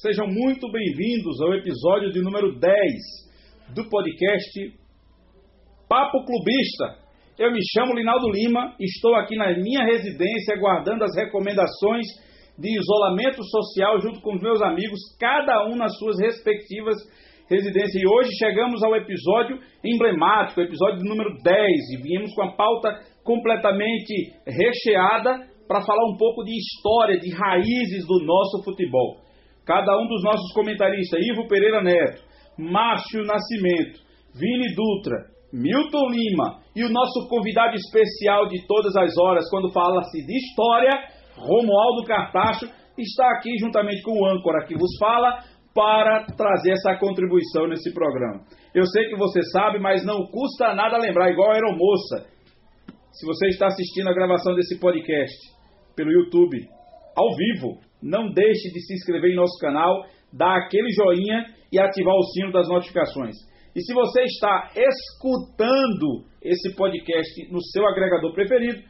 Sejam muito bem-vindos ao episódio de número 10 do podcast Papo Clubista. Eu me chamo Linaldo Lima, estou aqui na minha residência aguardando as recomendações de isolamento social junto com os meus amigos, cada um nas suas respectivas residências. E hoje chegamos ao episódio emblemático, episódio número 10, e viemos com a pauta completamente recheada para falar um pouco de história, de raízes do nosso futebol. Cada um dos nossos comentaristas, Ivo Pereira Neto, Márcio Nascimento, Vini Dutra, Milton Lima e o nosso convidado especial de todas as horas, quando fala-se de história, Romualdo Cartacho, está aqui juntamente com o âncora que vos fala para trazer essa contribuição nesse programa. Eu sei que você sabe, mas não custa nada lembrar, igual a aeromoça. Se você está assistindo a gravação desse podcast pelo YouTube, ao vivo, não deixe de se inscrever em nosso canal, dar aquele joinha e ativar o sino das notificações. E se você está escutando esse podcast no seu agregador preferido,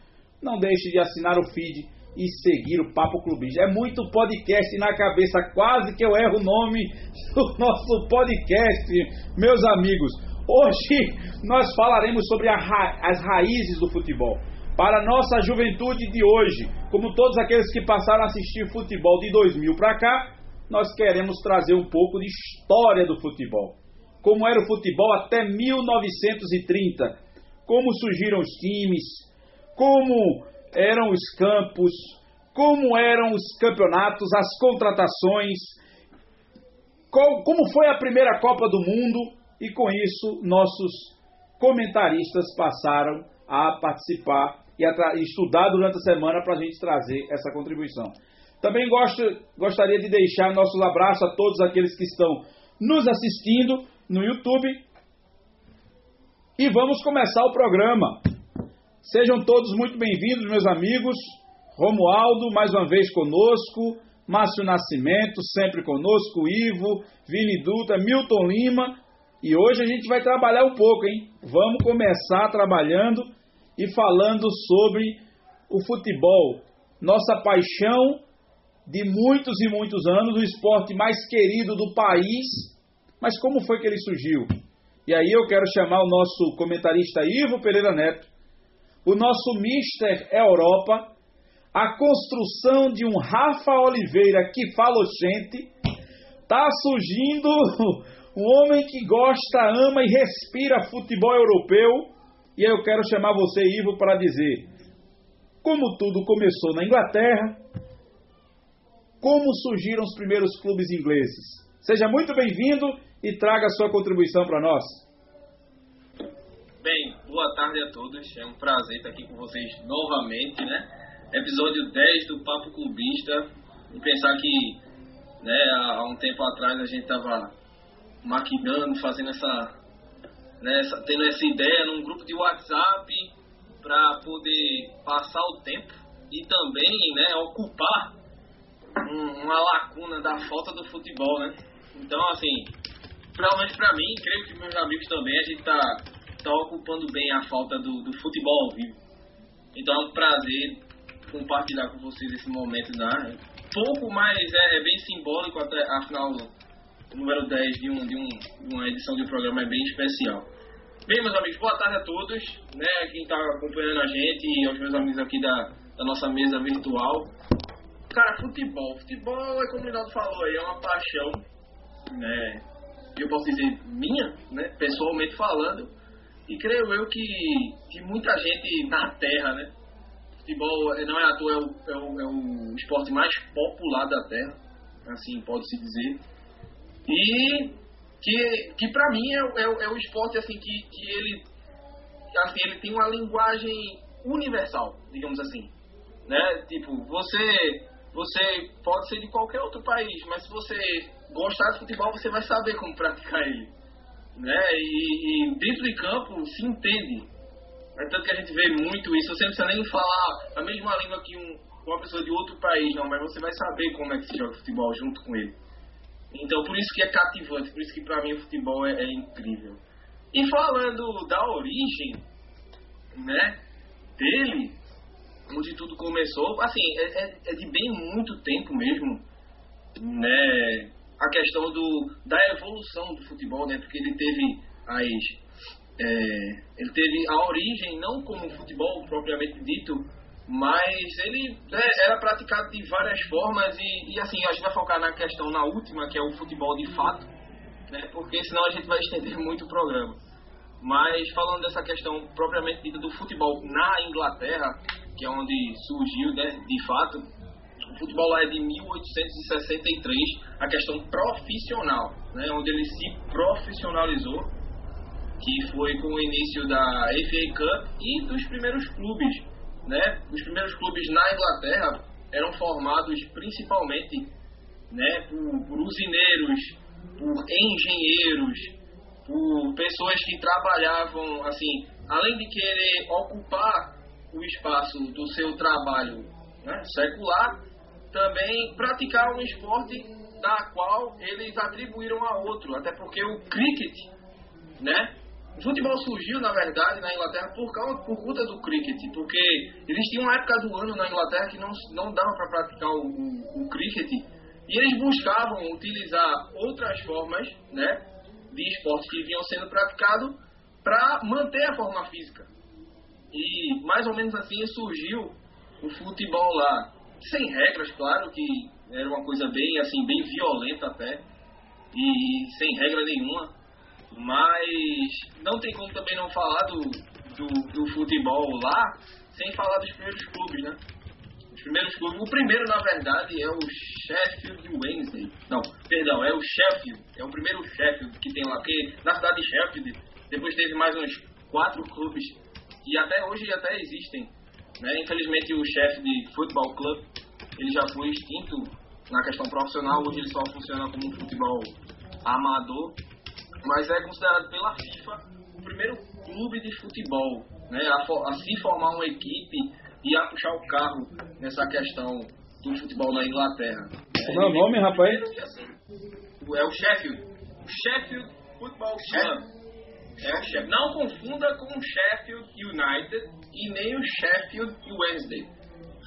não deixe de assinar o feed e seguir o Papo Clubista. É muito podcast na cabeça, quase que eu erro o nome do nosso podcast, meus amigos. Hoje nós falaremos sobre ra as raízes do futebol. Para a nossa juventude de hoje, como todos aqueles que passaram a assistir futebol de 2000 para cá, nós queremos trazer um pouco de história do futebol. Como era o futebol até 1930, como surgiram os times, como eram os campos, como eram os campeonatos, as contratações, qual, como foi a primeira Copa do Mundo. E com isso nossos comentaristas passaram a participar e estudar durante a semana para a gente trazer essa contribuição. Também gosto, gostaria de deixar nossos abraços a todos aqueles que estão nos assistindo no YouTube. E vamos começar o programa. Sejam todos muito bem-vindos, meus amigos. Romualdo, mais uma vez conosco. Márcio Nascimento, sempre conosco. Ivo, Vini Dutra, Milton Lima. E hoje a gente vai trabalhar um pouco, hein? Vamos começar trabalhando e falando sobre o futebol. Nossa paixão de muitos e muitos anos, o esporte mais querido do país. Mas como foi que ele surgiu? E aí eu quero chamar o nosso comentarista Ivo Pereira Neto o nosso Mister Europa, a construção de um Rafa Oliveira que fala gente, tá surgindo um homem que gosta, ama e respira futebol europeu. E eu quero chamar você, Ivo, para dizer como tudo começou na Inglaterra, como surgiram os primeiros clubes ingleses. Seja muito bem-vindo e traga sua contribuição para nós. Bem, boa tarde a todos. É um prazer estar aqui com vocês novamente, né? Episódio 10 do Papo Clubista. E pensar que, né, há um tempo atrás a gente estava maquinando, fazendo essa, né, tendo essa ideia num grupo de WhatsApp para poder passar o tempo e também, né, ocupar um, uma lacuna da falta do futebol, né? Então, assim, menos para mim, creio que meus amigos também, a gente tá está ocupando bem a falta do, do, futebol ao vivo. Então é um prazer compartilhar com vocês esse momento, né? Pouco, mas é, é bem simbólico, até, afinal, o número 10 de, um, de, um, de uma edição de um programa é bem especial. Bem, meus amigos, boa tarde a todos, né? Quem está acompanhando a gente e aos meus amigos aqui da, da nossa mesa virtual. Cara, futebol. Futebol, é como o Rinaldo falou aí, é uma paixão, né? Eu posso dizer minha, né? Pessoalmente falando. E creio eu que, que muita gente na Terra, né? Futebol não é à toa, é o, é o, é o esporte mais popular da Terra, assim pode-se dizer. E que, que pra mim é, é, é o esporte assim que, que ele, assim, ele tem uma linguagem universal, digamos assim. Né? Tipo, você, você pode ser de qualquer outro país, mas se você gostar de futebol, você vai saber como praticar ele né? E, e, dentro de campo se entende. É tanto que a gente vê muito isso. Você não precisa nem falar a mesma língua que um, uma pessoa de outro país, não, mas você vai saber como é que se joga futebol junto com ele. Então, por isso que é cativante, por isso que para mim o futebol é, é, incrível. E falando da origem, né, dele, onde tudo começou, assim, é, é, é de bem muito tempo mesmo. né, a questão do, da evolução do futebol, né, porque ele teve as é, ele teve a origem não como futebol propriamente dito, mas ele né, era praticado de várias formas e, e, assim a gente vai focar na questão na última que é o futebol de fato, né, porque senão a gente vai estender muito o programa. Mas falando dessa questão propriamente dita do futebol na Inglaterra, que é onde surgiu né, de fato, o futebol lá é de 1863, a questão profissional, né, onde ele se profissionalizou, que foi com o início da FA Cup e dos primeiros clubes. Né, os primeiros clubes na Inglaterra eram formados principalmente né, por, por usineiros, por engenheiros, por pessoas que trabalhavam, assim, além de querer ocupar o espaço do seu trabalho né, secular, também praticar um esporte da qual eles atribuíram a outro, até porque o cricket, né? O futebol surgiu, na verdade, na Inglaterra por, causa, por conta do cricket, porque eles tinham uma época do ano na Inglaterra que não, não dava para praticar o, o, o cricket, e eles buscavam utilizar outras formas, né, de esportes que vinham sendo praticados para manter a forma física. E mais ou menos assim surgiu o futebol lá sem regras, claro, que era uma coisa bem assim, bem violenta até, e sem regra nenhuma. Mas não tem como também não falar do, do, do futebol lá sem falar dos primeiros clubes, né? Os primeiros clubes. O primeiro, na verdade, é o Sheffield Wednesday. Não, perdão, é o Sheffield. É o primeiro Sheffield que tem lá. Porque na cidade de Sheffield, depois teve mais uns quatro clubes. E até hoje até existem né? Infelizmente o de futebol club ele já foi extinto na questão profissional, hoje ele só funciona como futebol amador, mas é considerado pela FIFA o primeiro clube de futebol né? a, a se formar uma equipe e a puxar o carro nessa questão do futebol na Inglaterra. Como é o nome, rapaz? Assim, é o Sheffield. O Sheffield Football Club. É o Sheffield. Não confunda com o Sheffield United e nem o Sheffield Wednesday,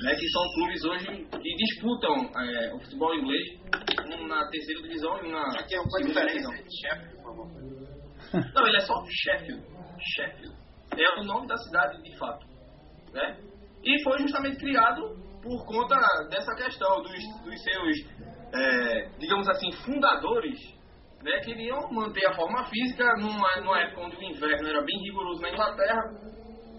né, que são clubes hoje que disputam é, o futebol inglês, um na terceira divisão e um na Aqui é uma Sheffield, por favor. Não, ele é só Sheffield. Sheffield. É o nome da cidade de fato. Né? E foi justamente criado por conta dessa questão dos, dos seus, é, digamos assim, fundadores né, queriam manter a forma física numa, numa época onde o inverno era bem rigoroso na Inglaterra.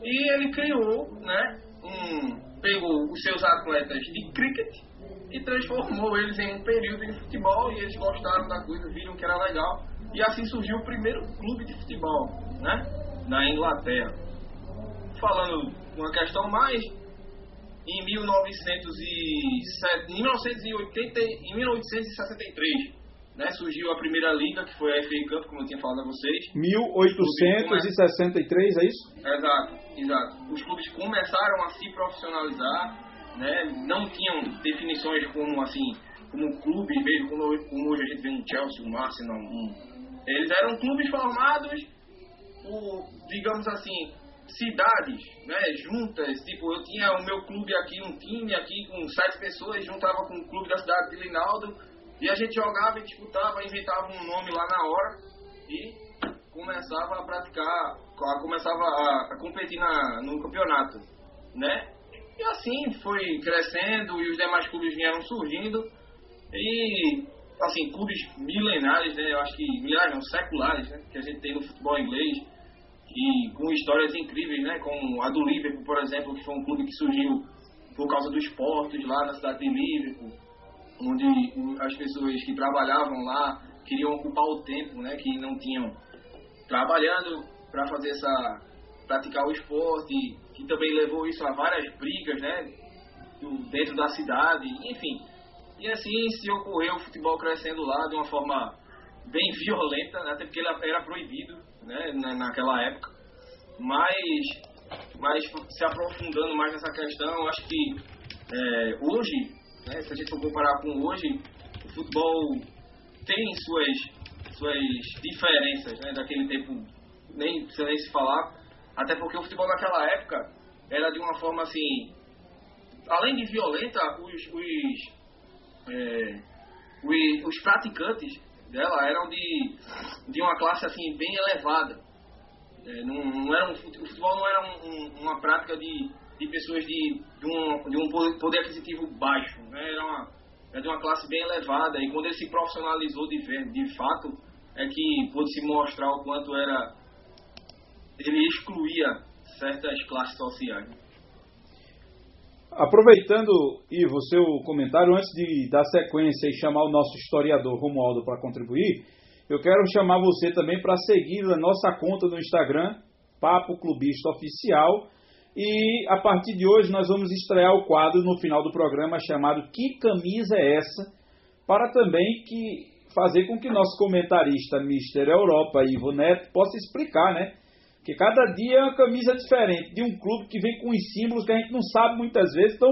E ele criou, né, um, pegou os seus atletas de cricket e transformou eles em um período de futebol e eles gostaram da coisa, viram que era legal. E assim surgiu o primeiro clube de futebol, né, na Inglaterra. Falando uma questão mais, em 1907, em 1980, em 1863 né, surgiu a primeira liga, que foi a FA Cup, como eu tinha falado a vocês. 1863, é isso? Exato, exato. Os clubes começaram a se profissionalizar, né, não tinham definições como assim, como clubes mesmo, como, como hoje a gente vê um Chelsea, um Arsenal, um... eles eram clubes formados por, digamos assim, cidades, né, juntas, tipo, eu tinha o meu clube aqui, um time aqui com sete pessoas, juntava com o clube da cidade de Linaldo, e a gente jogava e disputava, inventava um nome lá na hora e começava a praticar, começava a, competir na, no campeonato, né? E assim foi crescendo e os demais clubes vieram surgindo e assim clubes milenares, né? Eu acho que milenares não seculares, né? Que a gente tem no futebol inglês e com histórias incríveis, né? Como a do Liverpool, por exemplo, que foi um clube que surgiu por causa dos esportes lá na cidade de Liverpool onde as pessoas que trabalhavam lá queriam ocupar o tempo, né, que não tinham trabalhando para fazer essa praticar o esporte, que também levou isso a várias brigas, né, dentro da cidade, enfim. E assim se ocorreu o futebol crescendo lá de uma forma bem violenta, até porque ele era proibido, né, naquela época. Mas mas se aprofundando mais nessa questão, acho que é, hoje né? Se a gente for comparar com hoje, o futebol tem suas, suas diferenças né? daquele tempo, nem precisa nem se falar, até porque o futebol naquela época era de uma forma assim, além de violenta, os, os, é, os, os praticantes dela eram de, de uma classe assim bem elevada. É, não, não era um, o futebol não era um, um, uma prática de, de pessoas de, de, um, de um poder aquisitivo baixo, né? era, uma, era de uma classe bem elevada. E quando ele se profissionalizou de, de fato, é que pôde se mostrar o quanto era. Ele excluía certas classes sociais. Aproveitando, Ivo, o seu comentário, antes de dar sequência e chamar o nosso historiador Romualdo para contribuir, eu quero chamar você também para seguir a nossa conta no Instagram, Papo Clubista Oficial. E a partir de hoje nós vamos estrear o quadro no final do programa chamado Que Camisa é essa? Para também que fazer com que nosso comentarista Mister Europa, Ivo Neto, possa explicar, né? Porque cada dia é uma camisa diferente de um clube que vem com os símbolos que a gente não sabe muitas vezes. Então,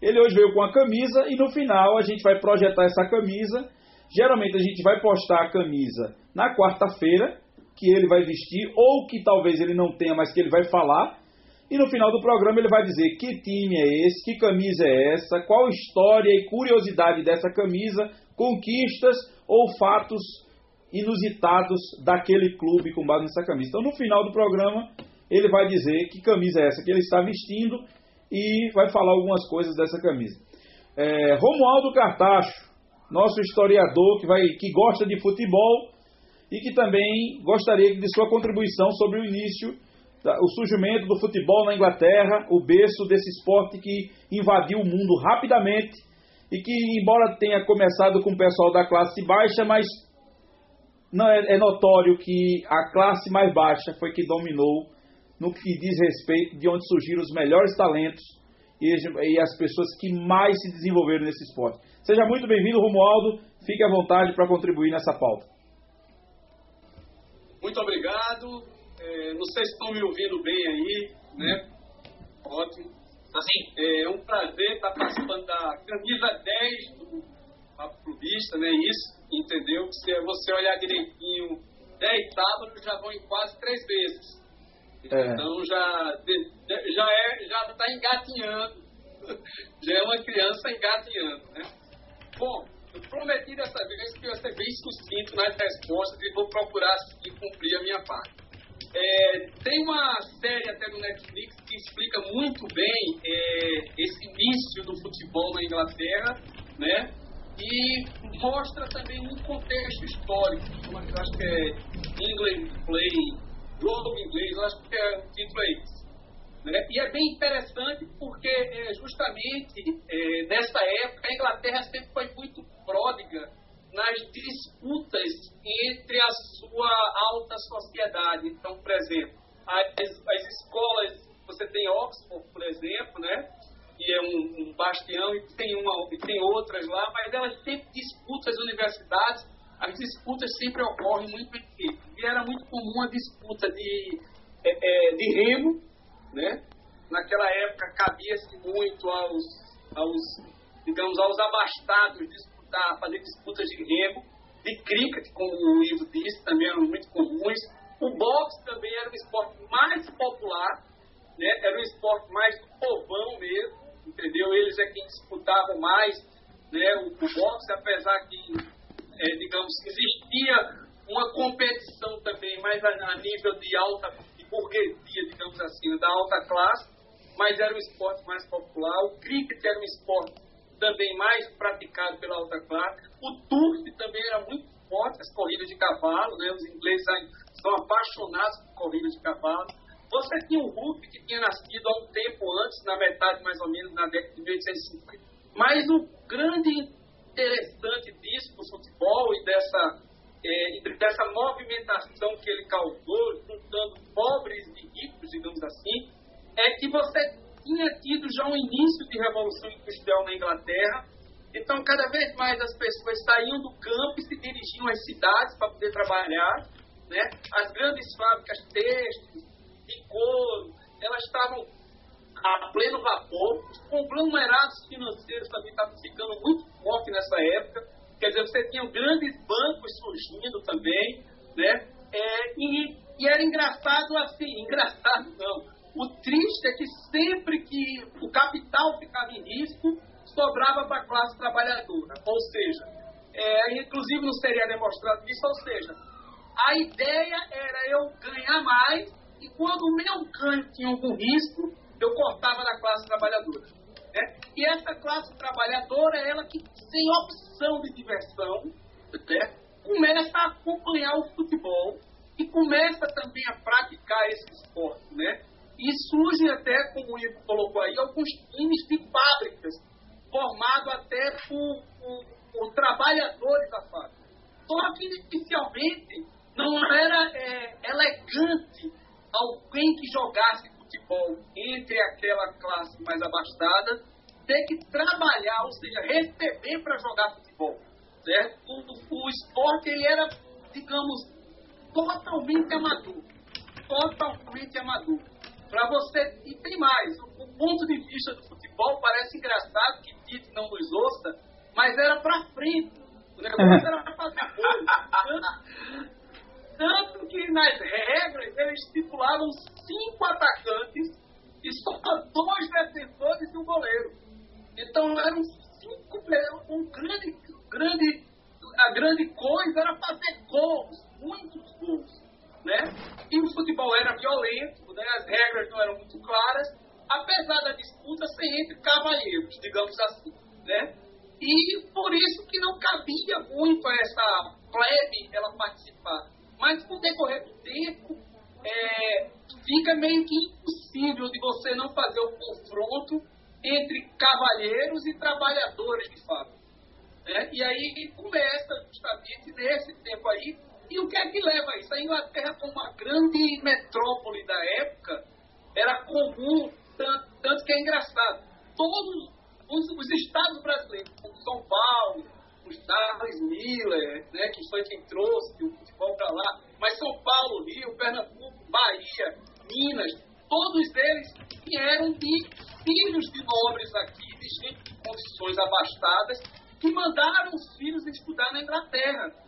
ele hoje veio com a camisa e no final a gente vai projetar essa camisa. Geralmente a gente vai postar a camisa na quarta-feira, que ele vai vestir, ou que talvez ele não tenha, mas que ele vai falar. E no final do programa ele vai dizer que time é esse, que camisa é essa, qual história e curiosidade dessa camisa, conquistas ou fatos inusitados daquele clube com base nessa camisa. Então, no final do programa, ele vai dizer que camisa é essa que ele está vestindo e vai falar algumas coisas dessa camisa. É, Romualdo Cartacho, nosso historiador que, vai, que gosta de futebol e que também gostaria de sua contribuição sobre o início, o surgimento do futebol na Inglaterra, o berço desse esporte que invadiu o mundo rapidamente e que, embora tenha começado com o pessoal da classe baixa, mas não é, é, notório que a classe mais baixa foi que dominou no que diz respeito de onde surgiram os melhores talentos e, e as pessoas que mais se desenvolveram nesse esporte. Seja muito bem-vindo, Romualdo. Fique à vontade para contribuir nessa pauta. Muito obrigado. É, não sei se estão me ouvindo bem aí, né? Ótimo. Assim, é um prazer estar participando da camisa 10 do Papo Clubista, né? Isso entendeu? Se você olhar direitinho, 10 sábados já vão em quase três vezes. É. Então já, já é, já está engatinhando. já é uma criança engatinhando, né? Bom, eu prometi dessa vez que eu ia ser bem sucinto nas respostas e vou procurar cumprir a minha parte. É, tem uma série até no Netflix que explica muito bem é, esse início do futebol na Inglaterra, né? e mostra também um contexto histórico, eu acho que é England Play, jogo inglês, eu acho que é, o título é esse. Né? E é bem interessante porque é, justamente é, nessa época a Inglaterra sempre foi muito pródiga nas disputas entre a sua alta sociedade. Então, por exemplo, as, as escolas, você tem Oxford, por exemplo, né? que é um, um bastião, e tem, uma, e tem outras lá, mas elas sempre disputam as universidades, as disputas sempre ocorrem muito em E era muito comum a disputa de, é, é, de remo, né? Naquela época cabia-se muito aos, aos, digamos, aos abastados disputar, fazer disputas de remo, de cricket, como o Ivo disse, também eram muito comuns. O boxe também era um esporte mais popular, né? era um esporte mais do povão mesmo entendeu? Eles é quem disputavam mais né, o, o boxe, apesar que, é, digamos, existia uma competição também mais a, a, nível de alta, de burguesia, digamos assim, da alta classe, mas era um esporte mais popular. O cricket era um esporte também mais praticado pela alta classe. O turf também era muito forte, as corridas de cavalo, né? os ingleses são apaixonados por corridas de cavalo. Você tinha o Hulk, que tinha nascido há um tempo antes, na metade mais ou menos, na década de 1850. Mas o grande interessante disso, do futebol e dessa, é, dessa movimentação que ele causou, juntando pobres e ricos, digamos assim, é que você tinha tido já um início de revolução industrial na Inglaterra. Então, cada vez mais as pessoas saíam do campo e se dirigiam às cidades para poder trabalhar. Né? As grandes fábricas têxteis, de couro, elas estavam a pleno vapor. Os conglomerados financeiros também estavam ficando muito fortes nessa época. Quer dizer, você tinha grandes bancos surgindo também, né? É, e, e era engraçado assim, engraçado não. O triste é que sempre que o capital ficava em risco, sobrava para a classe trabalhadora. Ou seja, aí, inclusive, não seria demonstrado isso, ou seja, a ideia era eu ganhar mais e quando o meu ganho tinha algum risco, eu cortava da classe trabalhadora. Né? E essa classe trabalhadora, ela que sem opção de diversão, né? começa a acompanhar o futebol e começa também a praticar esse esporte, né? E surge até, como o Ivo colocou aí, alguns times de fábricas, formados até por, por, por trabalhadores da fábrica. Só que, inicialmente, não era é, elegante alguém que jogasse futebol entre aquela classe mais abastada ter que trabalhar, ou seja, receber para jogar futebol. Certo? O, o esporte ele era, digamos, totalmente amador. Totalmente amador. Para você. E tem mais. O, o, ponto de vista do futebol parece engraçado que Tite não nos ouça, mas era para frente. O negócio era para fazer gol. Tanto que nas regras eles estipulavam cinco atacantes e só dois defensores e um goleiro. Então eram cinco um grande, grande, a grande coisa era fazer gols, muitos gols. Né? E o futebol era violento, né? as regras não eram muito claras, apesar da disputa ser entre cavalheiros, digamos assim. Né? E por isso que não cabia muito essa plebe ela participar. Mas com o decorrer do tempo, é, fica meio que impossível de você não fazer o confronto entre cavalheiros e trabalhadores de fato. Né? E aí começa justamente nesse tempo aí. E o que é que leva a isso? A Inglaterra, como uma grande metrópole da época, era comum, tanto, tanto que é engraçado. Todos os, os estados brasileiros, como São Paulo, o Charles Miller, né, que foi quem trouxe o futebol para lá, mas São Paulo, Rio, Pernambuco, Bahia, Minas, todos eles vieram de filhos de nobres aqui, de gente de condições abastadas, que mandaram os filhos estudar na Inglaterra.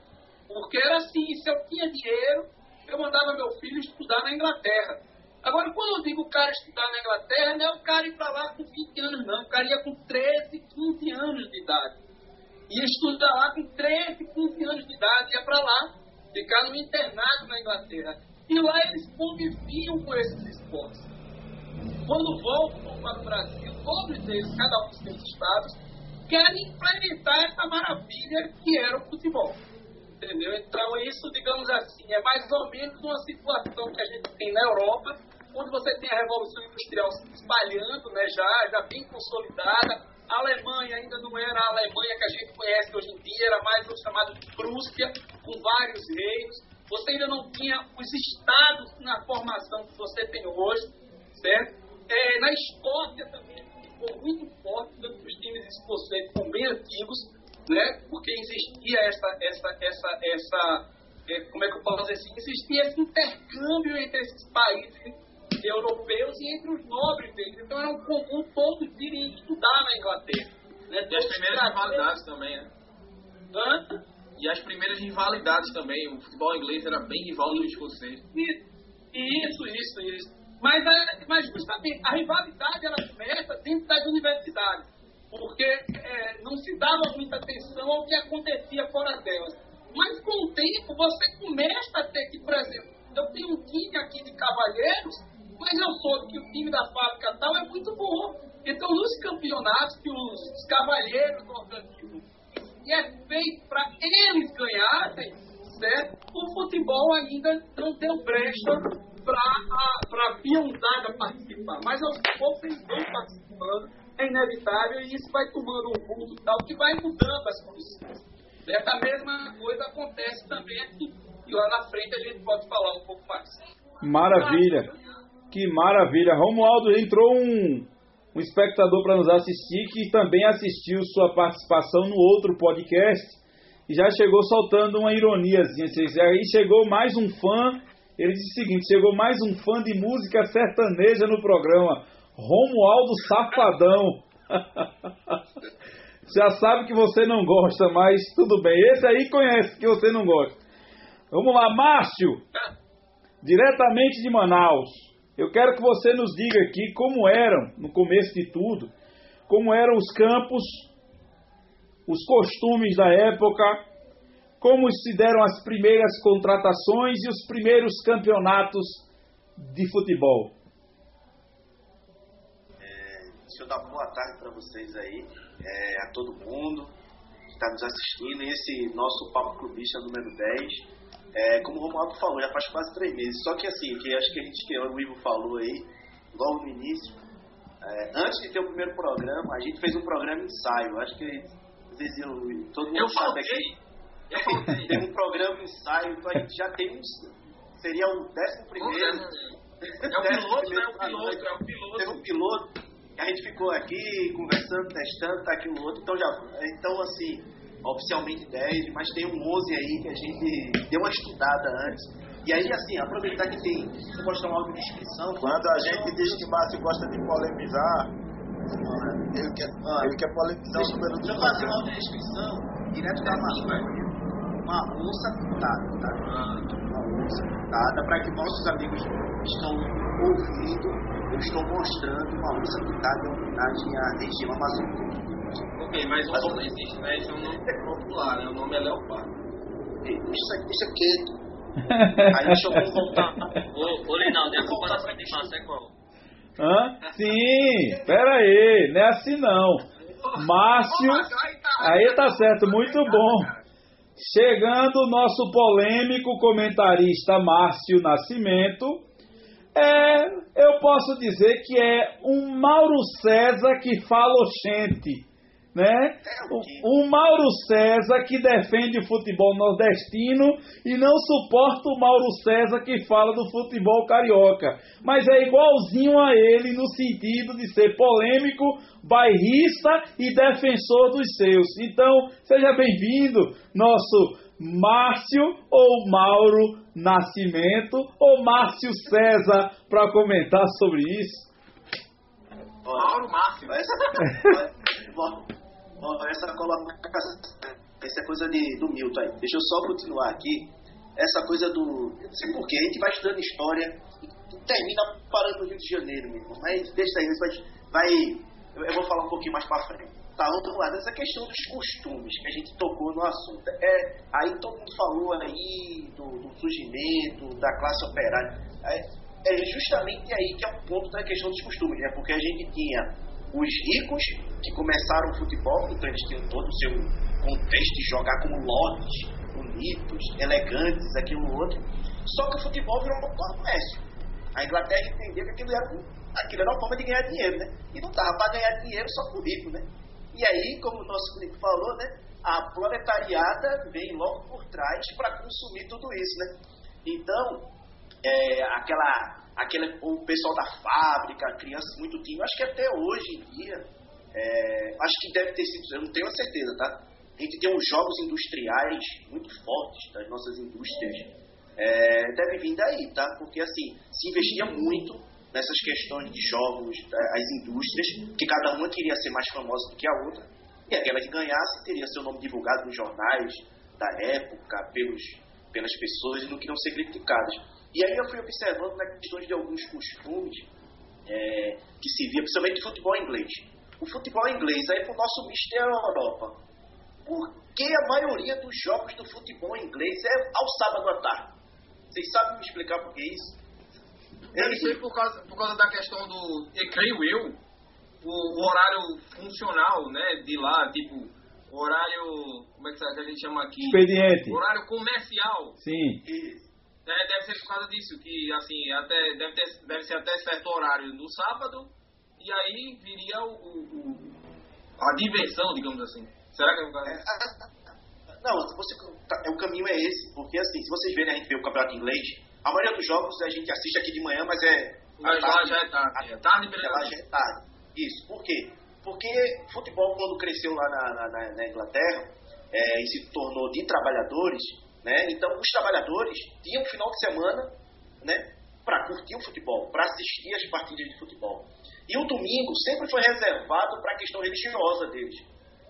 Porque era assim, se eu tinha dinheiro, eu mandava meu filho estudar na Inglaterra. Agora, quando eu digo o cara estudar na Inglaterra, não é o cara ir para lá com 20 anos, não. O cara ia com 13, 15 anos de idade. Ia estudar lá com 13, 15 anos de idade, ia para lá, ficar no internato na Inglaterra. E lá eles conviviam com esses esportes. Quando voltam para o Brasil, todos eles, cada um dos seus estados, querem implementar essa maravilha que era o futebol. Entendeu? Então, isso, digamos assim, é mais ou menos uma situação que a gente tem na Europa, onde você tem a Revolução Industrial se espalhando, né, já, já bem consolidada. A Alemanha ainda não era a Alemanha que a gente conhece hoje em dia, era mais o chamado de Prússia, com vários reinos. Você ainda não tinha os estados na formação que você tem hoje, certo? É, na Escócia também ficou muito forte, tanto que os times escoceses são bem antigos, né? Porque existia essa, essa, essa, essa é, como é que eu posso dizer assim? Existia esse intercâmbio entre esses países europeus e entre os nobres deles. Então era um comum todos irem estudar na Inglaterra. Né? E as primeiras rivalidades também, né? Hã? E as primeiras rivalidades também. O futebol inglês era bem rival do escocês. Isso, isso, isso. Mas, mas justamente a rivalidade ela começa dentro das universidades, porque é, não se dava muita atenção ao que acontecia fora delas. Mas com o tempo você começa a ter que, por exemplo, eu tenho um time aqui de cavalheiros, mas eu soube que o time da fábrica tal é muito bom. Então, nos campeonatos que os, os cavalheiros organizam, e é feito para eles ganharem, certo? o futebol ainda não deu brecha para a pianzada participar. Mas aos poucos eles vão participando, é inevitável, e isso vai tomando um rumo tal que vai mudando as condições. Essa mesma coisa acontece também aqui. E lá na frente a gente pode falar um pouco mais. Maravilha! Que maravilha! Romualdo, entrou um, um espectador para nos assistir que também assistiu sua participação no outro podcast e já chegou soltando uma ironiazinha. Aí chegou mais um fã ele disse o seguinte: chegou mais um fã de música sertaneja no programa, Romualdo Safadão. Já sabe que você não gosta, mas tudo bem. Esse aí conhece que você não gosta. Vamos lá, Márcio, diretamente de Manaus. Eu quero que você nos diga aqui como eram, no começo de tudo, como eram os campos, os costumes da época, como se deram as primeiras contratações e os primeiros campeonatos de futebol. Deixa eu dar boa tarde para vocês aí, é, a todo mundo que está nos assistindo. Esse nosso Papo Clubista número 10. É, como o Romualdo falou, já faz quase três meses. Só que assim, que acho que a gente que o Ivo falou aí, logo no início, é, antes de ter o primeiro programa, a gente fez um programa ensaio. Acho que vocês viram, todo mundo Eu sabe faltei. aqui. Eu faltei. Tem um programa ensaio, então a gente já tem uns. Seria o décimo primeiro. É o piloto, né? O piloto, é o gente ficou aqui conversando, testando, tá aqui o outro. Então, já, então assim, oficialmente 10, mas tem um 11 aí que a gente deu uma estudada antes. E aí, assim, aproveitar que tem. Vou mostrar de inscrição. Quando a gente diz que Márcio gosta de polemizar, ele quer, ele quer polemizar o número Deixa do eu fazer uma inscrição direto da Amazônia. Uma onça pintada, tá? Uma onça pintada, para que nossos amigos estão ouvindo, eu estou mostrando uma onça pintada em homenagem à região amazônica. Ok, mas o nome não existe, né? Esse é um nome popular, né? O nome é Leopardo. Isso é, isso é quieto. Aí deixa eu voltar. Ô, ô Reinaldo, e a comparação de massa é qual? Hã? Sim, pera aí, não é assim não. Márcio, aí tá certo, muito bom. Chegando o nosso polêmico comentarista Márcio Nascimento, é, eu posso dizer que é um Mauro César que fala oxente, né? Um, um Mauro César que defende o futebol nordestino e não suporta o Mauro César que fala do futebol carioca. Mas é igualzinho a ele no sentido de ser polêmico, bairrista e defensor dos seus. Então, seja bem-vindo, nosso Márcio ou Mauro Nascimento ou Márcio César para comentar sobre isso. Mauro Márcio. Essa, colocação, essa é coisa de, do Milton aí. Deixa eu só continuar aqui. Essa coisa do. Não sei porquê, a gente vai estudando história e termina parando no Rio de Janeiro mesmo. Mas deixa aí, vai. vai eu, eu vou falar um pouquinho mais pra frente. Tá, vamos lá, dessa questão dos costumes que a gente tocou no assunto. É, aí todo mundo falou aí do, do surgimento, da classe operária. É, é justamente aí que é o ponto da questão dos costumes, né? Porque a gente tinha os ricos que começaram o futebol, então eles tinham todo o seu contexto de jogar como lords, bonitos, elegantes, aquilo outro. Só que o futebol virou um comércio. A Inglaterra entendeu que aquilo era, aquilo era uma forma de ganhar dinheiro, né? E não dava para ganhar dinheiro só o rico, né? E aí, como o nosso Felipe falou, né? A proletariada vem logo por trás para consumir tudo isso, né? Então, é, aquela, aquele, o pessoal da fábrica, crianças muito tímidas, acho que até hoje em dia, é, acho que deve ter sido, eu não tenho certeza, tá? A gente tem uns jogos industriais muito fortes das nossas indústrias, é, deve vir daí, tá? Porque assim, se investia muito nessas questões de jogos, as indústrias, que cada uma queria ser mais famosa do que a outra, e aquela que ganhasse teria seu nome divulgado nos jornais da época, pelos, pelas pessoas e não queriam ser criticadas. E aí eu fui observando na questões de alguns costumes é, que se via, principalmente futebol inglês. O futebol inglês aí pro nosso mister Europa. Por que a maioria dos jogos do futebol inglês é ao sábado à tarde? Vocês sabem me explicar por que isso? Deve ser por causa, por causa da questão do, eu creio eu, o, o horário funcional, né, de lá, tipo, o horário, como é que a gente chama aqui? Expediente. Horário comercial. Sim. Isso. É, deve ser por causa disso, que assim, até, deve, ter, deve ser até certo horário no sábado, e aí viria o, o- o- a diversão, digamos assim. Será que é por causa disso? Não, você, tá, é, o caminho é esse, porque assim, se vocês verem a gente vê o campeonato inglês, a maioria dos jogos a gente assiste aqui de manhã, mas é. Mas lá já é tarde. É tarde, Lá beleza. já é tarde. Isso. Por quê? Porque futebol, quando cresceu lá na, na- na- Inglaterra é, e se tornou de trabalhadores, né? Então os trabalhadores tinham um final de semana, né? Para curtir o futebol, para assistir as partidas de futebol. E o domingo sempre foi reservado para a questão religiosa deles.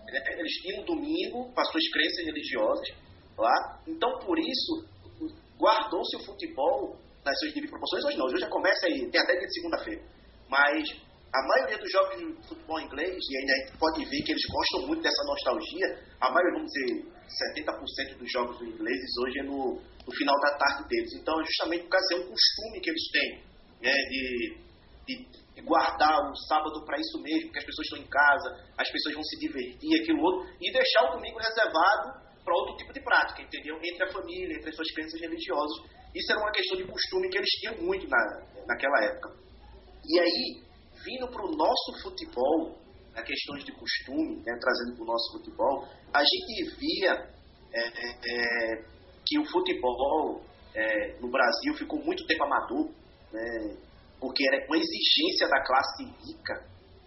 Eles tinham domingo para suas crenças religiosas lá. Então por isso guardou-se o futebol nas suas devidas proporções. Hoje não, hoje já começa aí, tem até dia de segunda-feira. Mas A maioria dos jogos de futebol inglês, e ainda a gente pode ver que eles gostam muito dessa nostalgia, a maioria, vamos dizer, 70% dos jogos ingleses hoje é no, no, final da tarde deles. Então, justamente por causa de um costume que eles têm, né, de, de, de guardar o sábado para isso mesmo, porque as pessoas estão em casa, as pessoas vão se divertir, aquilo outro, e deixar o domingo reservado para outro tipo de prática, entendeu? Entre a família, entre as suas crenças religiosas. Isso era uma questão de costume que eles tinham muito na, naquela época. E aí, vindo para o nosso futebol, na questões de costume, né, trazendo para o nosso futebol, a gente via é, é, que o futebol é, no Brasil ficou muito tempo amador, né, porque era uma exigência da classe rica,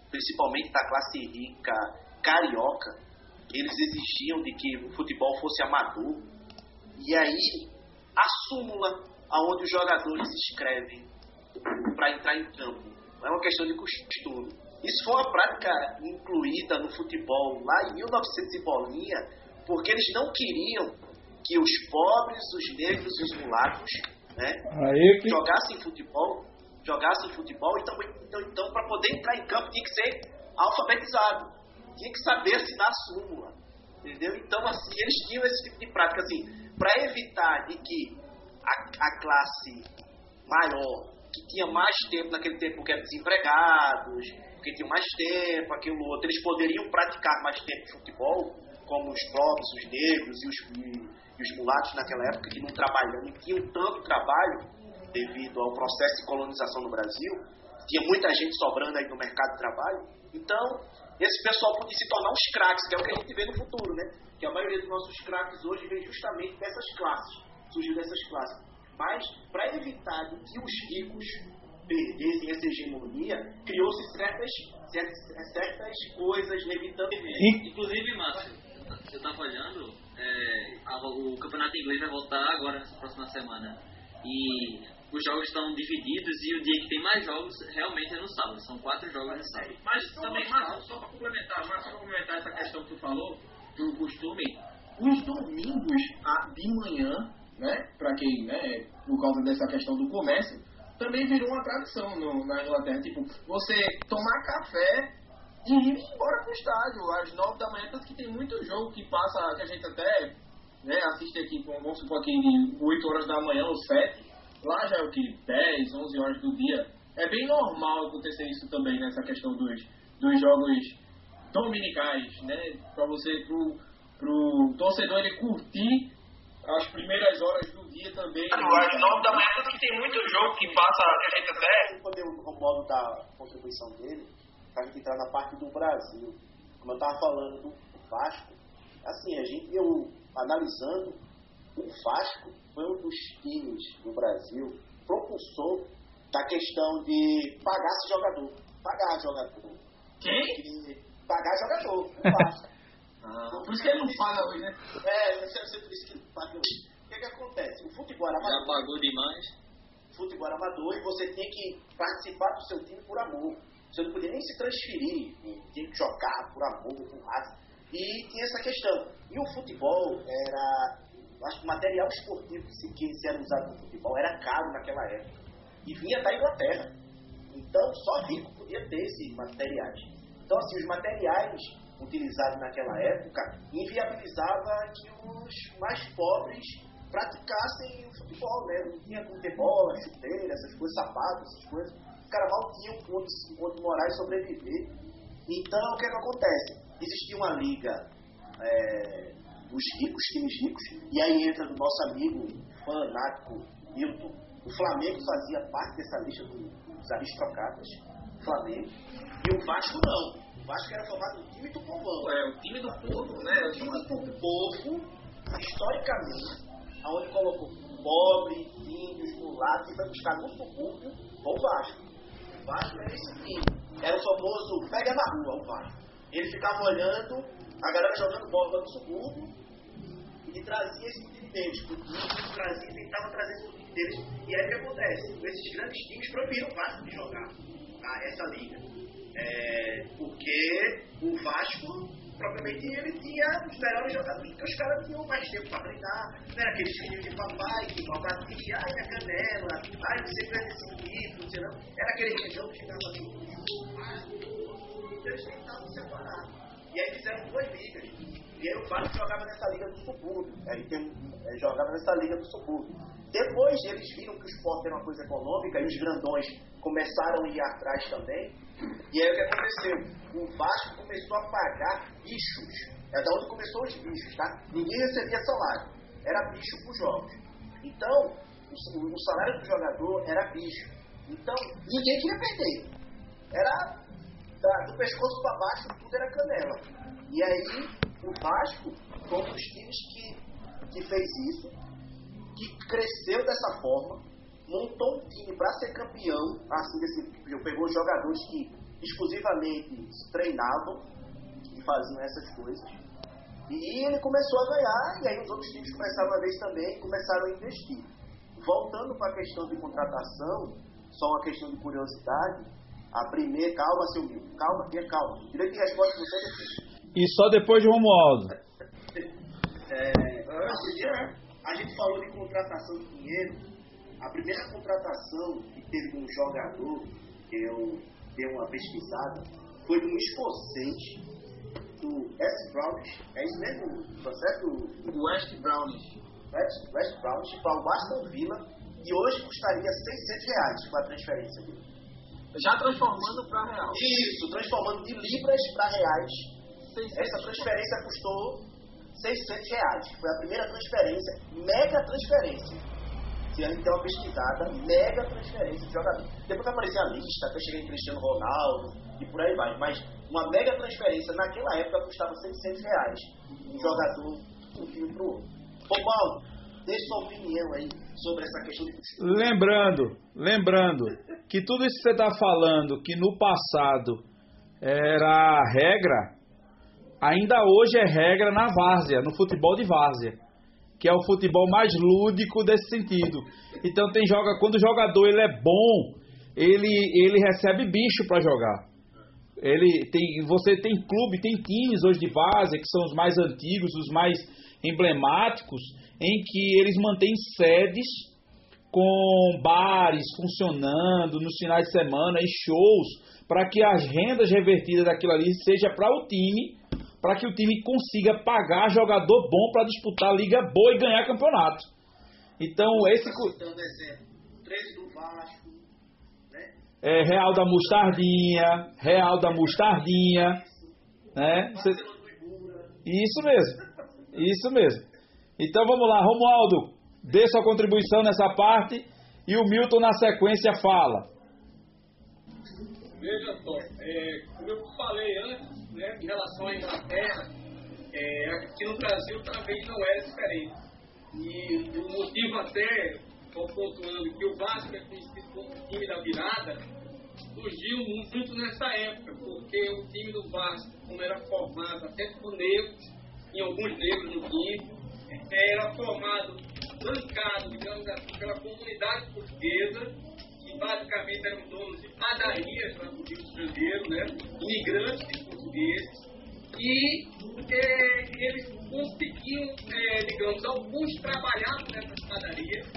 principalmente da classe rica carioca, eles exigiam de que o futebol fosse amador. E aí, a súmula aonde os jogadores se inscrevem para entrar em campo é uma questão de costume. Isso foi uma prática incluída no futebol lá em 1900 e bolinha, porque eles não queriam que os pobres, os negros e os mulatos né, que... jogassem futebol, jogassem futebol, então, então, então para poder entrar em campo tinha que ser alfabetizado, tinha que saber assinar a súmula, entendeu? Então assim eles tinham esse tipo de prática assim, para evitar de que a, a classe maior que tinha mais tempo naquele tempo porque eram desempregados, porque tinham mais tempo, aquilo outro, eles poderiam praticar mais tempo futebol, como os pobres, os negros e os, e, e os mulatos naquela época, que não trabalham, não tinham tanto trabalho devido ao processo de colonização no Brasil, tinha muita gente sobrando aí no mercado de trabalho, então esse pessoal podia se tornar os craques, que é o que a gente vê no futuro, né? Que a maioria dos nossos craques hoje vem justamente dessas classes, surgiu dessas classes. Mas, para evitar que os ricos perdessem essa hegemonia, criou-se certas, certas, certas coisas, evitando. Inclusive, Márcio, eu estava olhando, é, o campeonato inglês vai voltar agora, nessa próxima semana. E os jogos estão divididos e o dia que tem mais jogos realmente é no sábado. São quatro jogos no sábado. Mas também, Márcio, só para complementar, Márcio, para complementar essa questão que tu falou, do costume, os domingos de manhã né, para quem, né, por causa dessa questão do comércio, também virou uma tradição no, na Inglaterra. Tipo, você tomar café e ir embora pro estádio às nove da manhã, tanto que tem muito jogo que passa, que a gente até né, assiste aqui, vamos supor aqui, 8 horas da manhã ou 7, lá já é o que? 10, 11 horas do dia. É bem normal acontecer isso também nessa questão dos, dos jogos dominicais, né? Para você, pro, pro torcedor ele curtir as primeiras horas do dia também. Às nove da manhã, que tem muito jogo que passa, que a gente até. Poder o modo da contribuição dele, para a gente entrar na parte do Brasil. Como eu estava falando do Vasco, assim, a gente, eu analisando, o Vasco foi um dos times no Brasil propulsor da questão de pagar esse jogador. Pagar jogador. Quem? Pagar jogador. Ah, por isso que ele não paga hoje, né? É, não sei por isso que não paga hoje. O que, que acontece? O futebol era amador. Já pagou demais. O futebol era amador e você tinha que participar do seu time por amor. Você não podia nem se transferir, tinha que jogar por amor, por raça. E tinha essa questão. E o futebol era. Acho que o material esportivo que se, era usado no futebol era caro naquela época. E vinha da Inglaterra. Então só rico podia ter esses materiais. Então, assim, os materiais utilizado naquela época inviabilizava que os mais pobres praticassem o futebol, né? Não tinha com ter bola, chuteira, essas coisas, sapatos, essas coisas. Os caras mal tinham onde, onde morar e sobreviver. Então, o que, é que acontece? Existia uma liga é, dos ricos, times ricos, e aí entra do nosso amigo fanático Milton. O Flamengo fazia parte dessa lista dos aristocratas, Flamengo, e o Vasco não. O Vasco era formado do time do povão. É, o time do povo, né? O time do povo, historicamente, aonde colocou pobre, índios, mulatos, e vai buscar no subúrbio o Vasco. O Vasco era esse time. Era o famoso pega na rua, o Vasco. Ele ficava olhando a galera jogando bola no subúrbio e trazia esse time deles. O trazia, tentava trazer esse time deles. E aí o que acontece? Esses grandes times proibiram o Vasco de jogar tá? essa liga. É, porque o Vasco propriamente ele tinha os melhores jogadores, porque os caras tinham mais tempo para treinar, não era aqueles filhos de papai que mal batia, ai minha canela, ai você perde esse equipe, não. Era aquele região que chegava assim, eles tentavam separar. E aí fizeram duas ligas. E aí o Vasco jogava nessa liga do subúrbio. Aí tem, é, jogava nessa liga do subúrbio. Depois eles viram que o esporte era uma coisa econômica e os grandões começaram a ir atrás também. E aí o que aconteceu? O Vasco começou a pagar bichos. É da onde começou os bichos, tá? Ninguém recebia salário. Era bicho por jogos. Então, o, o salário do jogador era bicho. Então, ninguém queria perder. Era da, do pescoço para baixo, tudo era canela. E aí, o Vasco foi um dos times que, que fez isso, que cresceu dessa forma, montou um time para ser campeão, assim, desse, pegou jogadores que exclusivamente treinavam e faziam essas coisas. E ele começou a ganhar, e aí os outros times começaram a ver também e começaram a investir. Voltando para a questão de contratação, só uma questão de curiosidade, a primeira, calma, seu Mil, calma, tenha calma. Direito de resposta do você E só depois de Romualdo. É, a gente falou de contratação de dinheiro. A primeira contratação que teve de um jogador, que eu dei uma pesquisada, foi de um escocês do West Brownish. É isso mesmo? Tá certo? West Brownish. West, West Brownish para o Aston Villa e hoje custaria 600 reais com a transferência dele. Já transformando para real. Isso, transformando de libras para reais. Essa transferência custou 600 reais. Foi a primeira transferência, mega transferência. Se a gente der uma pesquisada, mega transferência de jogador. Depois vai aparecer a lista, até cheguei em Cristiano Ronaldo e por aí vai. Mas uma mega transferência naquela época custava 600 reais. Um jogador um time para o outro. Ô Paulo, dê sua opinião aí sobre essa questão de Lembrando, lembrando que tudo isso que você está falando, que no passado era regra, ainda hoje é regra na várzea, no futebol de várzea, que é o futebol mais lúdico desse sentido. Então tem joga quando o jogador ele é bom, ele ele recebe bicho para jogar. Ele tem, você tem clube, tem times hoje de várzea que são os mais antigos, os mais emblemáticos, em que eles mantêm sedes com bares funcionando nos finais de semana e shows para que as rendas revertidas daquilo ali seja para o time, para que o time consiga pagar jogador bom para disputar liga boa e ganhar campeonato. Então esse Citando exemplo, 13 do Vasco, né? é Real da Mostardinha, Real da Mostardinha, né? Isso mesmo. Isso mesmo. Então vamos lá, Romualdo, dê sua contribuição nessa parte e o Milton na sequência fala. Veja só, é, como eu falei antes, né, em relação à Inglaterra, é, aqui no Brasil também não é diferente. E o motivo até, estou pontuando que o Vasco é conhecido como time da virada, surgiu muito nessa época, porque o time do Vasco, como era formado até por negros, em alguns negros no time, era formado, bancado, digamos assim, pela comunidade portuguesa, que basicamente eram donos de padarias para o Rio de Janeiro, né? imigrantes portugueses, e é, eles conseguiam, é, digamos, alguns trabalhavam nessas padarias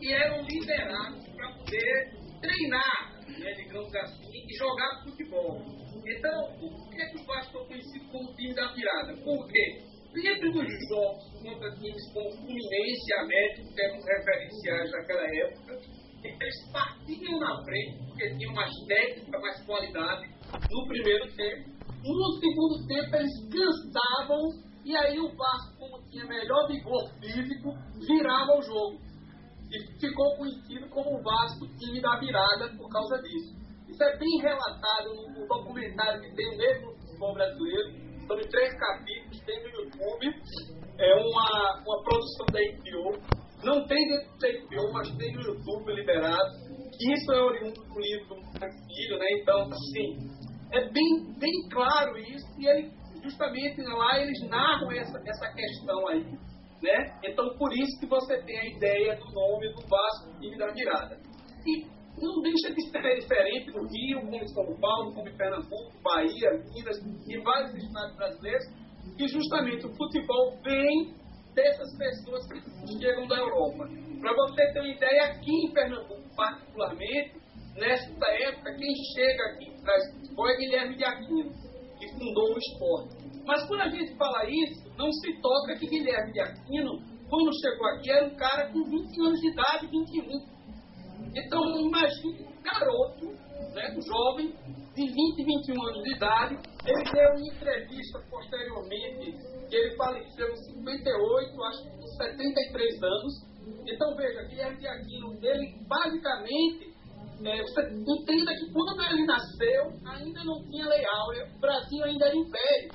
e eram liberados para poder treinar, né, digamos assim, e jogar futebol. Então, por que, é que o Vasco foi conhecido como time da virada? Por quê? Sempre nos jogos contra times como Fluminense e América, que eram referenciais naquela época, eles partiam na frente, porque tinham mais técnica, mais qualidade no primeiro tempo. No segundo tempo, eles cansavam, e aí o Vasco, como tinha melhor vigor físico, virava o jogo. E ficou conhecido como o Vasco, time da virada, por causa disso. Isso é bem relatado no, documentário que tem mesmo no futebol brasileiro, são em três capítulos, tem no YouTube, é uma, uma produção da HBO, não tem dentro da HBO, mas tem no YouTube liberado. Isso é oriundo do livro Filho, né? Então, assim, é bem, bem claro isso, e ele, justamente lá eles narram essa, essa questão aí. Né? Então, por isso que você tem a ideia do nome do Vasco time da virada. E não deixa de ser diferente no Rio, como São Paulo, como Pernambuco, Bahia, Minas e vários estados brasileiros, que justamente o futebol vem dessas pessoas que chegam da Europa. Para você ter uma ideia, aqui em Pernambuco, particularmente, nessa época, quem chega aqui traz futebol é Guilherme de Aquino, que fundou o esporte. Mas quando a gente fala isso, não se toca que Guilherme de Aquino, quando chegou aqui, era um cara com 20 anos de idade, 21. Então, imagine um garoto, né, um jovem, de 20, 21 anos de idade. Ele deu uma entrevista posteriormente, que ele faleceu em 58, acho que com 73 anos. Então, veja, Guilherme de Aquino, ele basicamente é, você entenda que quando ele nasceu, ainda não tinha lei áurea, o Brasil ainda era império.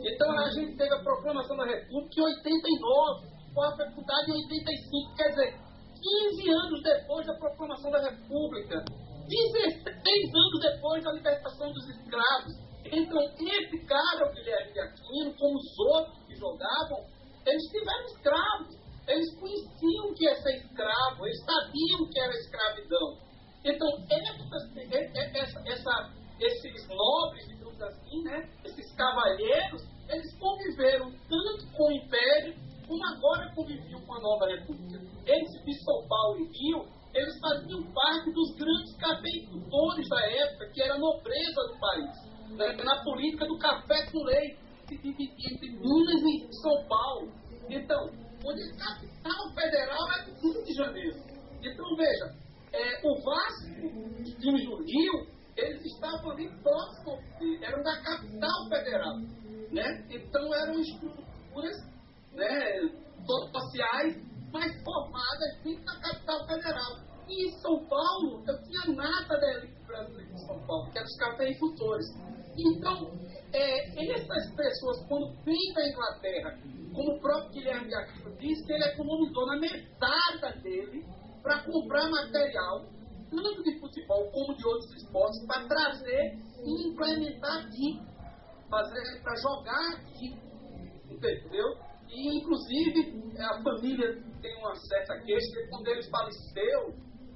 Então a gente teve a proclamação da República em 89, com a faculdade em 85, quer dizer, 15 anos depois da proclamação da República, 16 anos depois da libertação dos escravos. Então, esse cara, o Guilherme de Aquino, como os outros que jogavam, eles tiveram escravos. Eles conheciam que ia ser escravo, eles sabiam que era escravidão. Então, essa, essa, essa, esses nobres, digamos assim, né, esses cavalheiros, eles conviveram tanto com o Império, como agora conviviam com a nova República. Eles de São Paulo e Rio, eles faziam parte dos grandes cafeicultores da época, que era a nobreza do país. Né? Na política do café com leite, que dividia entre Minas e São Paulo. Então, onde a capital federal é o Rio de Janeiro. Então, veja, é, o Vasco, times do Rio, eles estavam ali próximos, eram da capital federal. Né? Então eram estruturas né, sociais, mas formadas dentro da capital federal. E em São Paulo, eu tinha nada da elite brasileira de São Paulo, que eram os cafeicultores. Então, é, essas pessoas, quando vêm da Inglaterra, como o próprio Guilherme Aquino disse, que ele economizou na metade dele para comprar material, tanto de futebol como de outros esportes, para trazer e implementar aqui para jogar aqui, entendeu? E, inclusive, a família tem uma certa queixa que quando ele faleceu,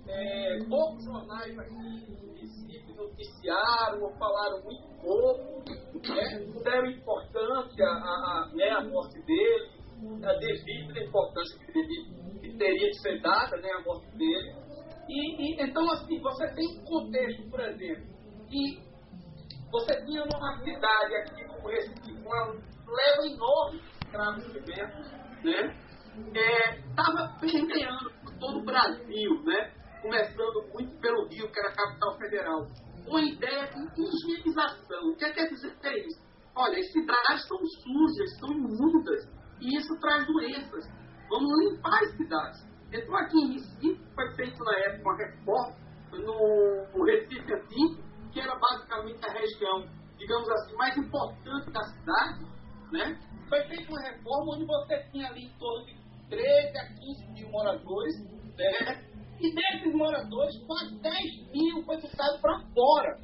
é, poucos jornais aqui no Recife noticiaram ou falaram muito pouco, né? deram importância à, à, né, à morte dele, a devida importância que, devia, que teria de ser dada né, à morte dele. E, e, então, assim, você tem um contexto, por exemplo, e você tinha uma cidade aqui como Recife, uma leva enorme escravos vivendo, né? Estava é, permeando por todo o Brasil, né? Começando muito pelo Rio, que era a capital federal. Uma ideia de higienização. O que é, quer dizer isso? Olha, as cidades estão sujas, estão imundas, e isso traz doenças. Vamos limpar as cidades. Então, aqui em Recife, foi feito na época uma reforma no, no Recife Antigo, que era basicamente a região, digamos assim, mais importante da cidade, né? Foi feita uma reforma onde você tinha ali em torno de 13 a 15 mil moradores, né? E desses moradores, quase 10 mil foi botado para fora.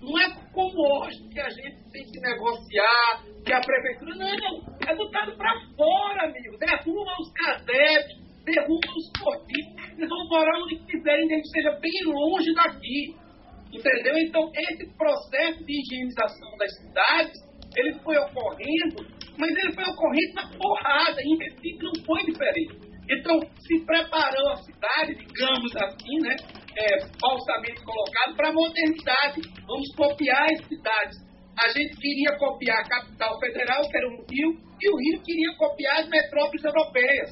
Não é como hoje que a gente tem que negociar, que a prefeitura. Não, é botado para fora, amigo. Derruba os casebres, derruba os cortiços. Eles vão morar onde quiserem, que seja bem longe daqui. Entendeu? Então, esse processo de higienização das cidades, ele foi ocorrendo, mas ele foi ocorrendo na porrada. Em Recife não foi diferente. Então, se preparou a cidade, digamos assim, né? É, falsamente colocado, para a modernidade. Vamos copiar as cidades. A gente queria copiar a capital federal, que era o Rio, e o Rio queria copiar as metrópoles europeias.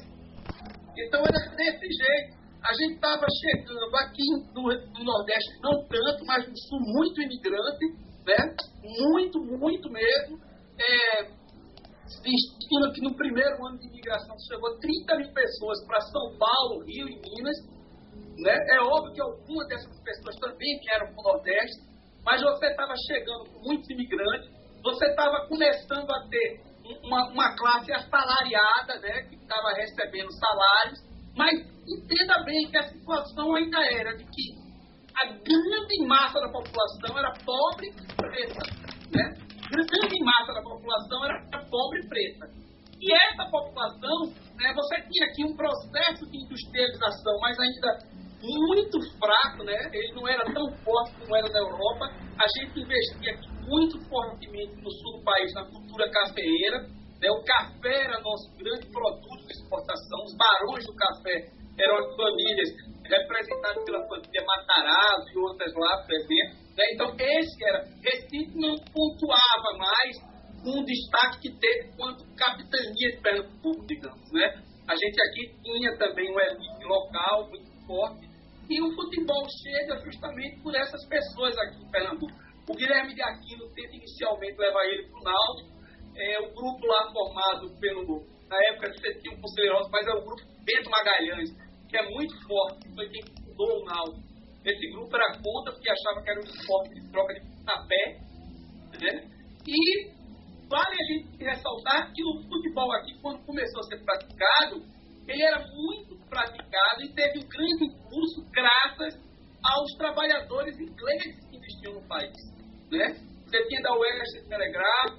Então, era desse jeito. A gente estava chegando aqui no, no, Nordeste, não tanto, mas no Sul, muito imigrante, né? Muito, muito mesmo. É, estima que no primeiro ano de imigração chegou 30 mil pessoas para São Paulo, Rio e Minas. Né? É óbvio que algumas dessas pessoas também vieram para o Nordeste, mas você estava chegando com muitos imigrantes, você estava começando a ter uma, uma classe assalariada, né, que estava recebendo salários, mas entenda bem que a situação ainda era de que a grande massa da população era pobre e preta. Né? Grande massa da população era pobre e preta. E essa população, né, você tinha aqui um processo de industrialização, mas ainda muito fraco, né? ele não era tão forte como era na Europa. A gente investia aqui muito fortemente no sul do país na cultura cafeeira. Né? O café era nosso grande produto de exportação. Os barões do café eram as famílias representadas pela família Matarazzo e outras lá presentes. Né? Então, esse era. Recife não pontuava mais com o destaque que teve quanto capitania de Pernambuco, digamos. Né? A gente aqui tinha também uma elite local muito forte. E o futebol chega justamente por essas pessoas aqui em Pernambuco. O Guilherme de Aquino tenta inicialmente levar ele para o Náutico. É, o grupo lá formado pelo. Na época você tinha um conselheiro, mas é o grupo Bento Magalhães, que é muito forte, foi quem fundou o Náutico. Esse grupo era contra porque achava que era um esporte de troca de pé. Né? E vale a gente ressaltar que o futebol aqui, quando começou a ser praticado, ele era muito praticado e teve um grande impulso graças aos trabalhadores ingleses que investiam no país. Né? Você tinha da West Telegraph,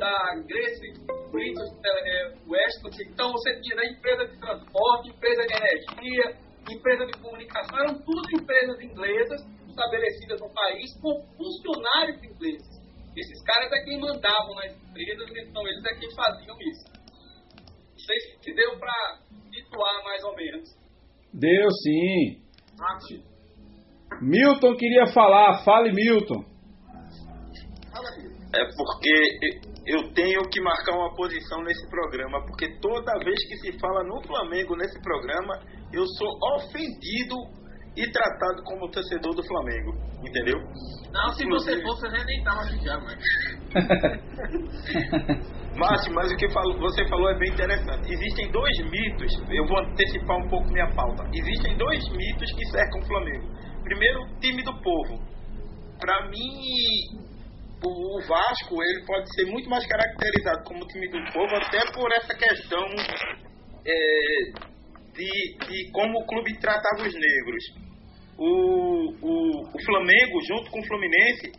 da Grace British é, West, então você tinha da empresa de transporte, empresa de energia, empresa de comunicação, eram tudo empresas inglesas estabelecidas no país com funcionários ingleses. Esses caras é quem mandavam nas empresas, então eles é quem faziam isso. Não sei se deu para situar mais ou menos. Deu sim. Milton queria falar, fale Milton. É porque eu tenho que marcar uma posição nesse programa, porque toda vez que se fala no Flamengo nesse programa, eu sou ofendido e tratado como torcedor do Flamengo, entendeu? Não, se você fosse, você nem tava aqui já, mas. Márcio, mas o que você falou é bem interessante. Existem dois mitos, eu vou antecipar um pouco minha pauta. Existem dois mitos que cercam o Flamengo. Primeiro, o time do povo. Para mim, o Vasco ele pode ser muito mais caracterizado como time do povo, até por essa questão é, de, de como o clube tratava os negros o, o, o Flamengo, junto com o Fluminense,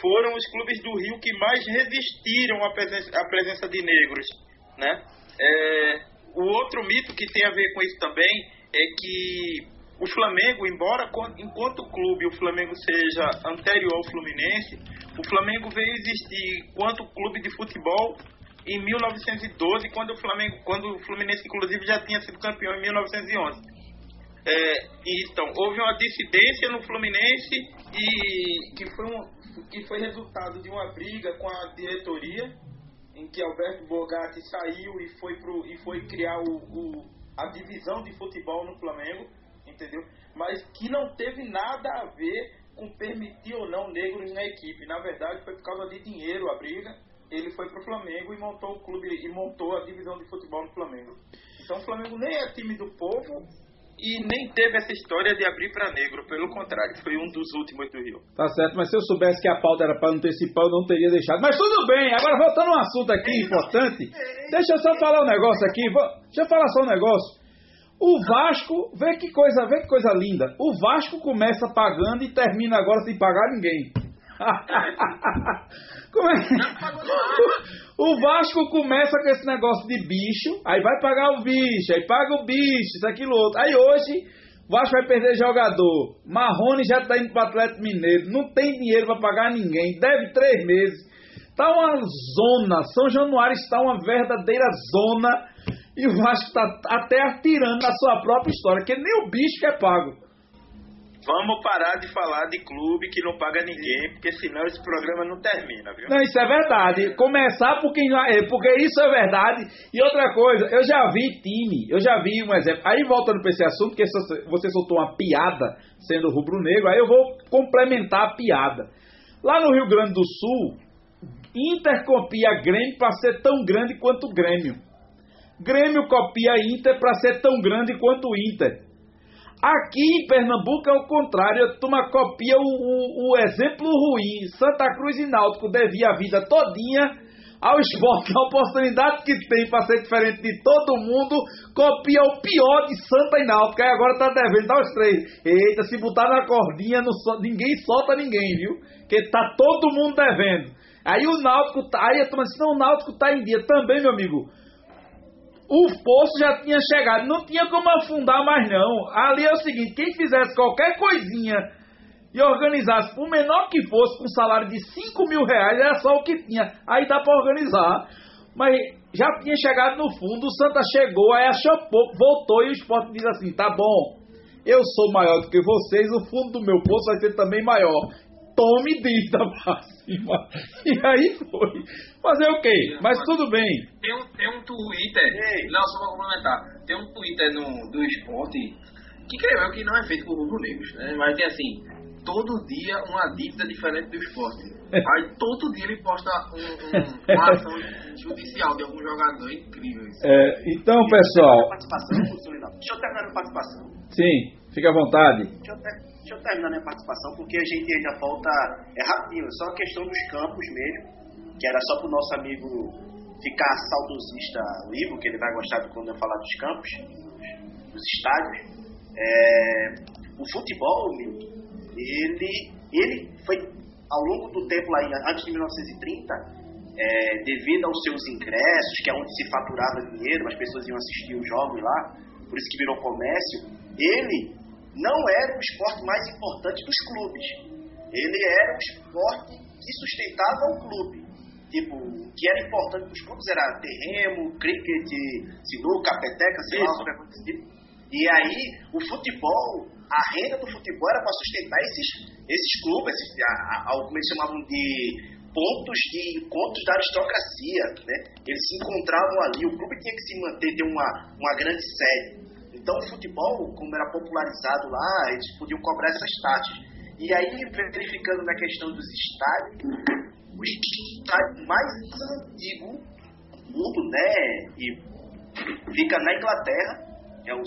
foram os clubes do Rio que mais resistiram à presença, à presença de negros. Né? É, o outro mito que tem a ver com isso também é que o Flamengo, embora enquanto clube o Flamengo seja anterior ao Fluminense, o Flamengo veio existir enquanto clube de futebol em 1912, quando o Flamengo, quando o Fluminense inclusive já tinha sido campeão em 1911. É, então, houve uma dissidência no Fluminense e que foi, um, que foi resultado de uma briga com a diretoria, em que Alberto Bogatti saiu e foi, pro, e foi criar o, o, a divisão de futebol no Flamengo, entendeu? Mas que não teve nada a ver com permitir ou não negros na equipe. Na verdade, foi por causa de dinheiro a briga. Ele foi para o Flamengo e montou o clube e montou a divisão de futebol no Flamengo. Então, o Flamengo nem é time do povo e nem teve essa história de abrir para negro, pelo contrário, foi um dos últimos do Rio. Tá certo, mas se eu soubesse que a pauta era para antecipar, eu não teria deixado. Mas tudo bem, agora voltando a um assunto aqui importante, deixa eu só falar um negócio aqui, deixa eu falar só um negócio. O Vasco, vê que coisa, vê que coisa linda. O Vasco começa pagando e termina agora sem pagar ninguém. Como é? O Vasco começa com esse negócio de bicho, aí vai pagar o bicho, aí paga o bicho, isso, aquilo, outro. Aí hoje, o Vasco vai perder jogador. Marrone já está indo para o Atlético Mineiro, não tem dinheiro para pagar ninguém, deve três meses. Tá uma zona, São Januário está uma verdadeira zona e o Vasco está até atirando na sua própria história, que nem o bicho é pago. Vamos parar de falar de clube que não paga ninguém, porque senão esse programa não termina, viu? Não, isso é verdade. Começar porque, porque isso é verdade. E outra coisa, eu já vi time, eu já vi um exemplo. Aí voltando para esse assunto, que você soltou uma piada sendo rubro-negro, aí eu vou complementar a piada. Lá no Rio Grande do Sul, Inter copia Grêmio para ser tão grande quanto o Grêmio. Grêmio copia Inter para ser tão grande quanto o Inter. Aqui em Pernambuco é o contrário, a turma copia o, o, o, exemplo ruim. Santa Cruz e Náutico devia a vida todinha ao esporte, a oportunidade que tem para ser diferente de todo mundo, copia o pior de Santa e Náutico. Aí agora tá devendo, dá os três. Eita, se botar na cordinha, não, ninguém solta ninguém, viu? Porque tá todo mundo devendo. Aí o Náutico, tá, aí a turma diz, não, o Náutico tá em dia também, meu amigo o poço já tinha chegado, não tinha como afundar mais não. Ali é o seguinte, quem fizesse qualquer coisinha e organizasse, por menor que fosse, com um salário de 5 mil reais, era só o que tinha. Aí dá para organizar. Mas já tinha chegado no fundo, o Santa chegou, aí achou pouco, voltou e o esporte diz assim: tá bom, eu sou maior do que vocês, o fundo do meu poço vai ser também maior. Tome dívida pra cima. E aí foi. Fazer o quê? Mas tudo bem. Tem um, tem um Twitter, Ei. não, só pra complementar, tem um Twitter no, do esporte que creio eu que não é feito por rubro-negros, né? Mas tem assim, todo dia uma dívida diferente do esporte. Aí todo dia ele posta um, um, uma ação judicial de algum jogador incrível. Isso. É, então, pessoal. Deixa eu terminar minha participação. sim, fique à vontade. Deixa eu, ter- deixa eu terminar minha participação, porque a gente ainda falta. É rapidinho, é só a questão dos campos mesmo, que era só pro nosso amigo ficar saudosista, o Ivo, que ele vai gostar quando eu falar dos campos, dos, dos estádios. É, o futebol, ele, ele foi, ao longo do tempo lá, antes de 1930, é, devido aos seus ingressos, que é onde se faturava dinheiro, as pessoas iam assistir os jogos lá, por isso que virou comércio, ele não era o esporte mais importante dos clubes. Ele era o esporte que sustentava o clube. Tipo, o que era importante para os clubes era terreno, cricket, sinuca, peteca, sei lá, Isso. qualquer coisa tipo. E aí, o futebol, a renda do futebol era para sustentar esses, esses clubes, esses, a, a- como eles chamavam de pontos de encontros da aristocracia, né? Eles se encontravam ali, o clube tinha que se manter, ter uma, uma grande sede. Então, o futebol, como era popularizado lá, eles podiam cobrar essas taxas. E aí, verificando na questão dos estádios, o estádio mais antigo do mundo, né? E fica na Inglaterra, é o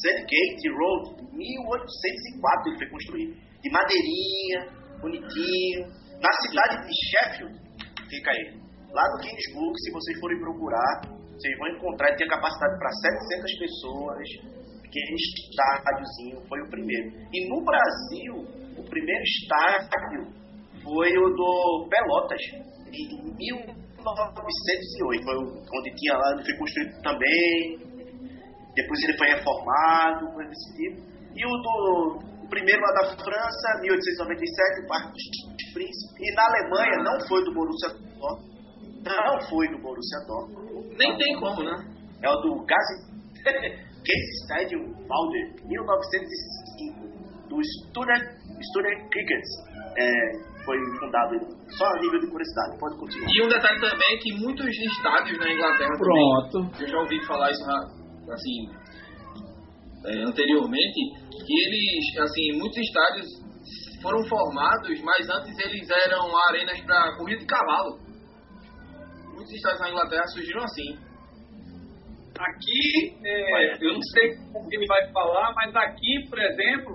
Sandgate Road, 1804 ele foi construído. De madeirinha, bonitinho. Na cidade de Sheffield, fica ele. Lá no Kingsburg, se vocês forem procurar, vocês vão encontrar, ele tinha capacidade para 700 pessoas, aquele estádiozinho foi o primeiro. E no Brasil, o primeiro estádio foi o do Pelotas, em 1908, foi onde tinha lá, ele foi construído também, depois ele foi reformado, coisa desse tipo. E o do o primeiro lá da França, 1897, o Parque dos Príncipes. E na Alemanha não foi do Borussia Dortmund. Não foi do Borussia Dortmund. Nem tem como, né? É o do Gazi... Stadium Valder, 1905. Do Student Cricket. É, foi fundado. Só a nível de curiosidade, pode continuar. E um detalhe também é que muitos estádios na Inglaterra Pronto. também, eu já ouvi falar isso na- assim é, anteriormente, que eles, assim, muitos estádios foram formados, mas antes eles eram arenas para corrida de cavalo. Muitos estádios na Inglaterra surgiram assim. Aqui, é, eu não sei como ele vai falar, mas aqui, por exemplo,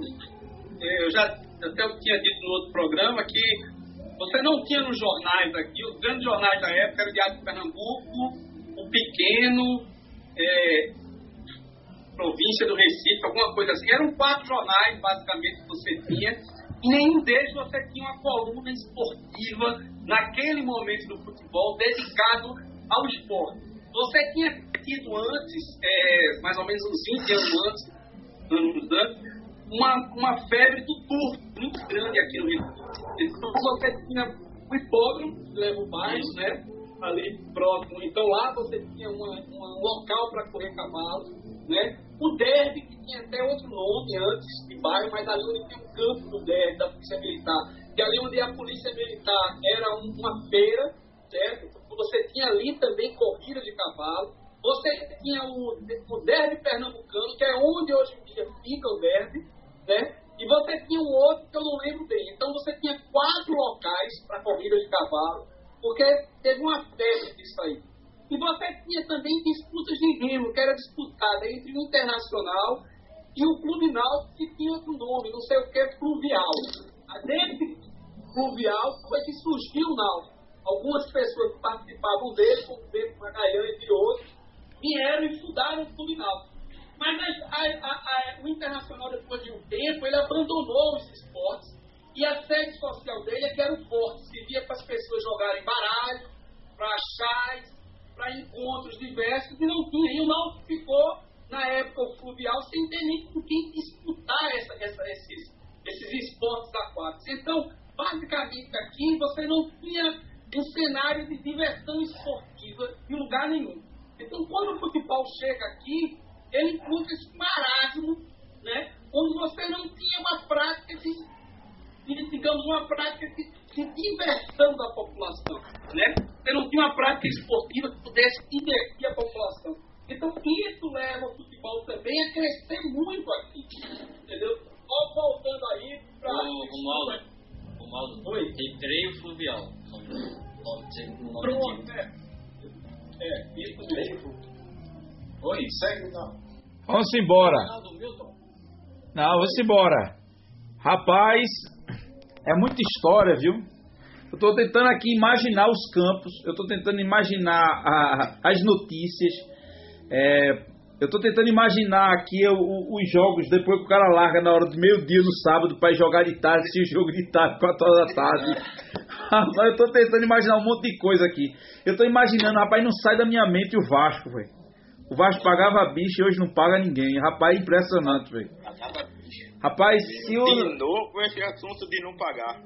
é, eu já até eu tinha dito no outro programa que você não tinha nos jornais aqui, os grandes jornais da época eram o Diário de Pernambuco, o Pequeno, é, Província do Recife, alguma coisa assim. Eram quatro jornais, basicamente, que você tinha. E nenhum deles você tinha uma coluna esportiva naquele momento do futebol dedicado ao esporte. Você tinha tido antes, é, mais ou menos uns 20 anos antes, anos antes, uma, uma febre do turco muito grande aqui no Rio. Então você tinha o hipódromo, leva o bairro, né? Ali próximo. Então lá você tinha uma, um local para correr cavalo, né? O derby, que tinha até outro nome antes de bairro, mas ali onde tem um campo do derby da Polícia Militar, que ali onde a Polícia Militar era um- uma feira, certo? Você tinha ali também corrida de cavalo. Você tinha o, o derby pernambucano, que é onde hoje em dia fica o derby, né? E você tinha um outro que eu não lembro bem. Então você tinha quatro locais para corrida de cavalo, porque teve uma febre disso aí. E você tinha também disputas de remo, que era disputada entre o Internacional e o Clube Náutico, que tinha outro nome, não sei o que, Fluvial. Desse Fluvial foi que surgiu o Náutico. Algumas pessoas que participavam dele, como o Magalhães entre outros, vieram e fundaram o Clube Náutico. Mas a- a- a- o Internacional, depois de um tempo, ele abandonou os esportes e a sede social dele é que era o forte. Servia para as pessoas jogarem baralho, para chás, para encontros diversos e não tinha. E o Náutico ficou, na época, o fluvial, sem ter nem com quem disputar essa- essa- esses, esses esportes aquáticos. Então, basicamente aqui você não tinha um cenário de diversão esportiva em lugar nenhum. Então, quando o futebol chega aqui, ele encontra esse marasmo, né? Onde você não tinha uma prática de, de digamos, uma prática de, de, diversão da população, né? Você não tinha uma prática esportiva que pudesse divertir a população. Então, isso leva o futebol também a crescer muito aqui, entendeu? Só voltando aí para... O Mauro, o Mauro, Oi. recreio fluvial. Pronto, é. É, isso mesmo. Oi, segue não. Vamos embora. Não, vamos embora. Rapaz, é muita história, viu? Eu estou tentando aqui imaginar os campos, eu estou tentando imaginar a- as notícias, é, eu estou tentando imaginar aqui o- o- os jogos depois que o cara larga na hora do meio-dia no sábado para jogar de tarde, se jogo de tarde, 4 horas da tarde. Eu estou tentando imaginar um monte de coisa aqui. Eu estou imaginando, rapaz, não sai da minha mente o Vasco, velho. O Vasco pagava bicho e hoje não paga ninguém. Rapaz, impressionante, velho. Rapaz, se o. De novo esse assunto de não pagar.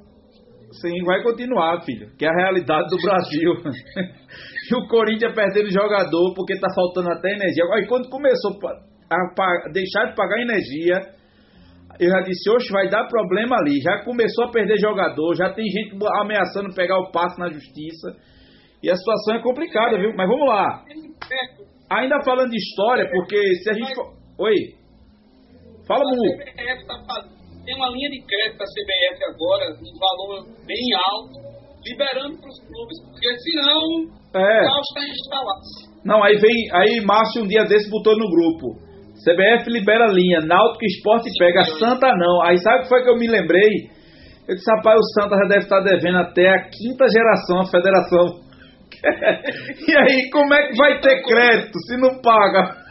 Sim, vai continuar, filho. Que é a realidade do Brasil. e o Corinthians perdendo jogador porque tá faltando até energia. Aí quando começou a deixar de pagar energia, eu já disse, oxe, vai dar problema ali. Já começou a perder jogador, já tem gente ameaçando pegar o passe na justiça. E a situação é complicada, viu? Mas vamos lá. Ainda falando de história, porque se a gente for... Oi. Fala, Mu. Tá tem uma linha de crédito da CBF agora, um valor bem alto, liberando para os clubes, porque senão É. o caos está instalado. Não, aí vem. Aí Márcio um dia desse botou no grupo. CBF libera a linha, Náutico Esporte pega, Santa não. Aí sabe o que foi que eu me lembrei? Eu disse, rapaz, o Santa já deve estar devendo até a quinta geração a federação. e aí, como é que vai ter crédito se não paga?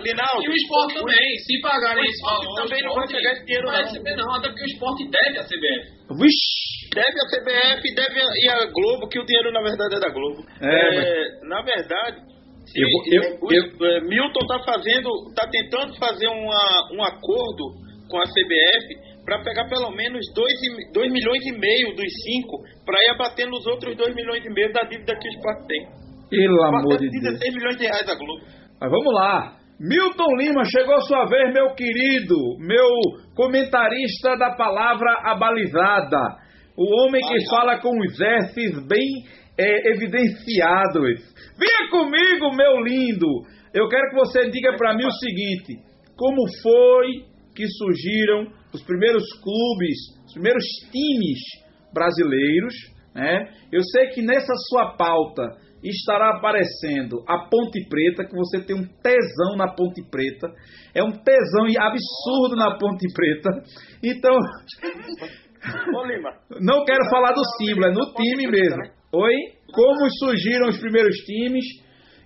Linaldo, E o esporte também, se pagarem esse valor, também não vai pegar esse dinheiro, não vai não. até porque o esporte deve a CBF. Vixe! Deve a CBF, deve a- e a Globo, que o dinheiro na verdade é da Globo. É, na verdade, se- Eu eu- o- eu- é, Milton tá fazendo, tá tentando fazer uma, um acordo com a CBF para pegar pelo menos 2 milhões e meio dos 5 para ir abatendo os outros 2 milhões e meio da dívida que o esporte tem. Pelo amor de Abatendo Deus. 16 milhões de reais da Globo. Mas vamos lá. Milton Lima, chegou a sua vez, meu querido, meu comentarista da palavra abalizada. O homem que fala com os S's bem é, evidenciados. Venha comigo, meu lindo. Eu quero que você diga para mim o seguinte: como foi que surgiram os primeiros clubes, os primeiros times brasileiros, né? Eu sei que nessa sua pauta estará aparecendo a Ponte Preta, que você tem um tesão na Ponte Preta. É um tesão absurdo na Ponte Preta. Então, não quero falar do símbolo, é no time mesmo. Oi? Como surgiram os primeiros times?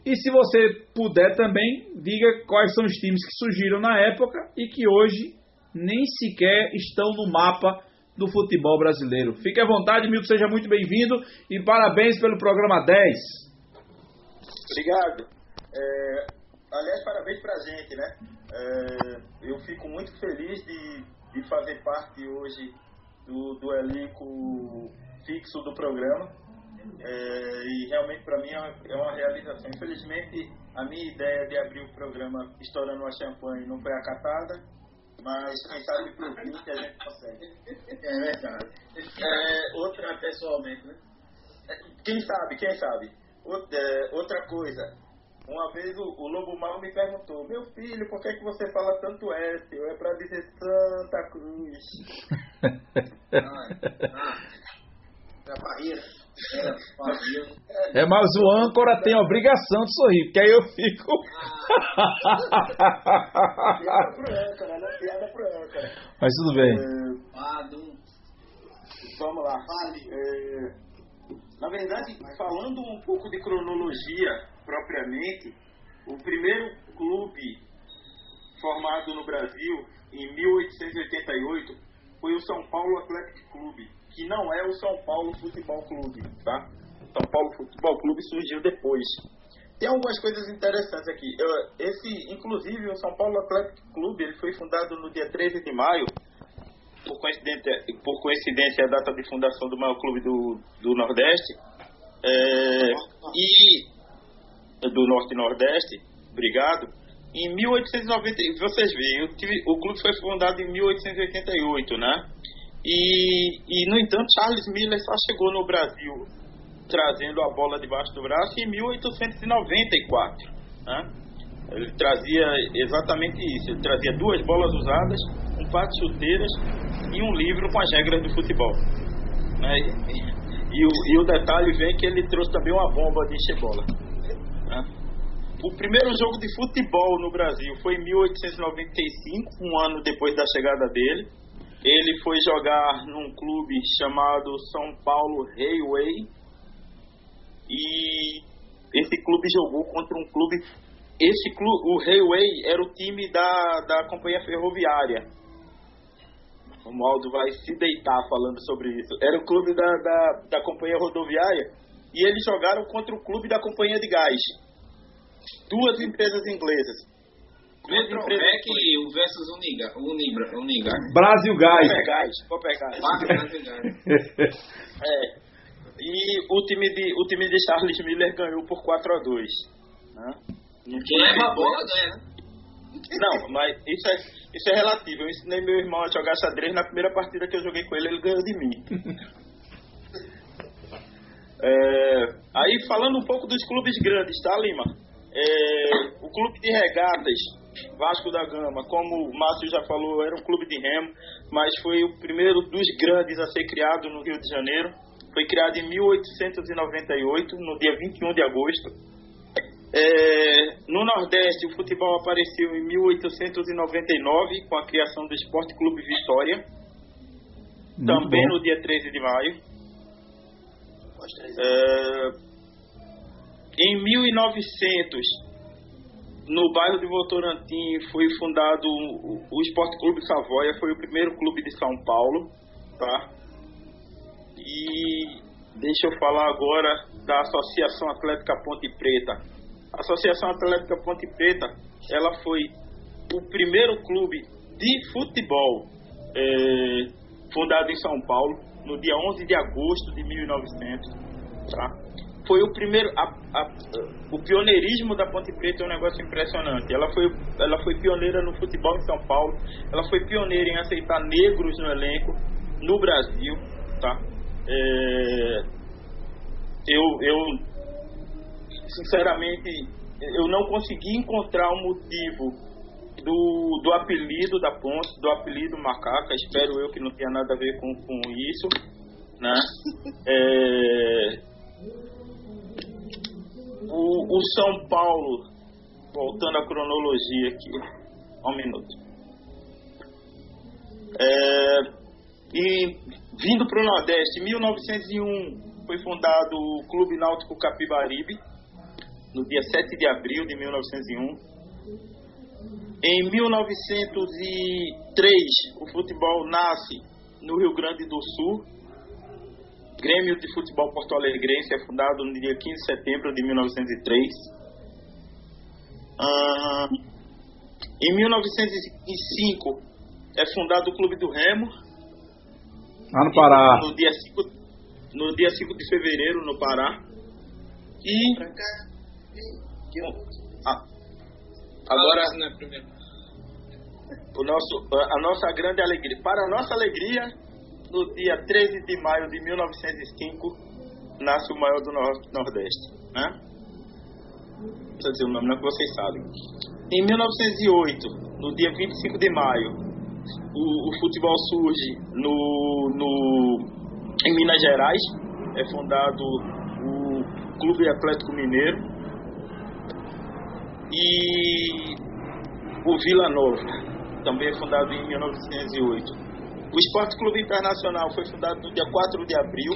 E se você puder também, diga quais são os times que surgiram na época e que hoje nem sequer estão no mapa do futebol brasileiro. Fique à vontade, Milton, seja muito bem-vindo e parabéns pelo programa 10. Obrigado. É, aliás, parabéns pra gente, né? É, eu fico muito feliz de, de fazer parte hoje do, do elenco fixo do programa. É, e realmente para mim é uma, é uma realização. Infelizmente, a minha ideia de abrir o programa estourando uma champanhe não foi acatada, mas quem sabe por 20 a gente consegue. É verdade. É, outra, pessoalmente, né? quem sabe, quem sabe. Outra, é, outra coisa, uma vez o, o Lobo Mal me perguntou, meu filho, por que, que você fala tanto S? Eu é pra dizer Santa Cruz. Da barreira. É, barreira. É, mas o âncora tem a obrigação de sorrir, porque aí eu fico. Piada pro âncora, né? Piada pro âncora. mas tudo bem. É, vamos lá. É, na verdade, falando um pouco de cronologia propriamente, o primeiro clube formado no Brasil em 1888 foi o São Paulo Atlético Clube, que não é o São Paulo Futebol Clube, tá? São Paulo Futebol Clube surgiu depois. Tem algumas coisas interessantes aqui. Eu- Esse, inclusive, o São Paulo Atlético Clube, ele foi fundado no dia 13 de maio por coincidência, por coincidência a data de fundação do maior clube do, do Nordeste, é, e do Norte e Nordeste, obrigado, em 1890, vocês veem, o clube foi fundado em 1888, né? E, e, no entanto, Charles Miller só chegou no Brasil trazendo a bola debaixo do braço em 1894. Né? Ele trazia exatamente isso. Ele trazia duas bolas usadas, um par de chuteiras e um livro com as regras do futebol. Né? E, e, o, e, o, detalhe vem que ele trouxe também uma bomba de encher bola. Né? O primeiro jogo de futebol no Brasil foi em 1895, um ano depois da chegada dele. Ele foi jogar num clube chamado São Paulo Railway. E esse clube jogou contra um clube. Esse clube, o Railway, era o time da, da companhia ferroviária. O Maldo vai se deitar falando sobre isso. Era o clube da, da, da companhia rodoviária. E eles jogaram contra o clube da companhia de gás. Duas empresas inglesas. Metrovec versus Uniga, Unibra, Unigar. Brasil Gás. Copegás. Copegás. é. E o time, de, o time de Charles Miller ganhou por 4 a 2 né? Quem leva a bola ganha, né? Não, mas isso é, isso é relativo. Eu ensinei meu irmão a jogar xadrez na primeira partida que eu joguei com ele, ele ganhou de mim. é, aí falando um pouco dos clubes grandes, tá, Lima? É, o clube de regatas Vasco da Gama, como o Márcio já falou, era um clube de remo, mas foi o primeiro dos grandes a ser criado no Rio de Janeiro. Foi criado em 1898, no dia 21 de agosto. É, no Nordeste, o futebol apareceu em 1899, com a criação do Esporte Clube Vitória. Muito também bom. no dia 13 de maio. É, em 1900, no bairro de Votorantim foi fundado o Esporte Clube Savoia, foi o primeiro clube de São Paulo, tá? E deixa eu falar agora da Associação Atlética Ponte Preta. A Associação Atlética Ponte Preta, ela foi o primeiro clube de futebol é, fundado em São Paulo no dia 11 de agosto de 1900, tá? Foi o primeiro a, a, o pioneirismo da Ponte Preta é um negócio impressionante. Ela foi ela foi pioneira no futebol em São Paulo. Ela foi pioneira em aceitar negros no elenco no Brasil, tá? É, eu eu sinceramente eu não consegui encontrar um motivo do, do apelido da Ponte, do apelido Macaca. Espero eu que não tenha nada a ver com, com isso, né? É, o, o São Paulo, voltando à cronologia aqui, um minuto. É, e vindo para o Nordeste, em 1901 foi fundado o Clube Náutico Capibaribe, no dia 7 de abril de 1901. Em 1903, o futebol nasce no Rio Grande do Sul, Grêmio de Futebol Porto Alegrense é fundado no dia 15 de setembro de 1903. Ah, em 1905 é fundado o Clube do Remo. Lá no Pará. No dia 5, no dia 5 de fevereiro, no Pará. E. Ah, agora. O nosso, a nossa grande alegria. Para a nossa alegria, no dia 13 de maio de 1905, nasce o maior do Nordeste. Né? Não dizer o nome, não que vocês sabem. Em 1908, no dia 25 de maio, o, o futebol surge no, no, em Minas Gerais. É fundado o Clube Atlético Mineiro. E o Vila Nova, também é fundado em 1908. O Esporte Clube Internacional foi fundado no dia 4 de abril.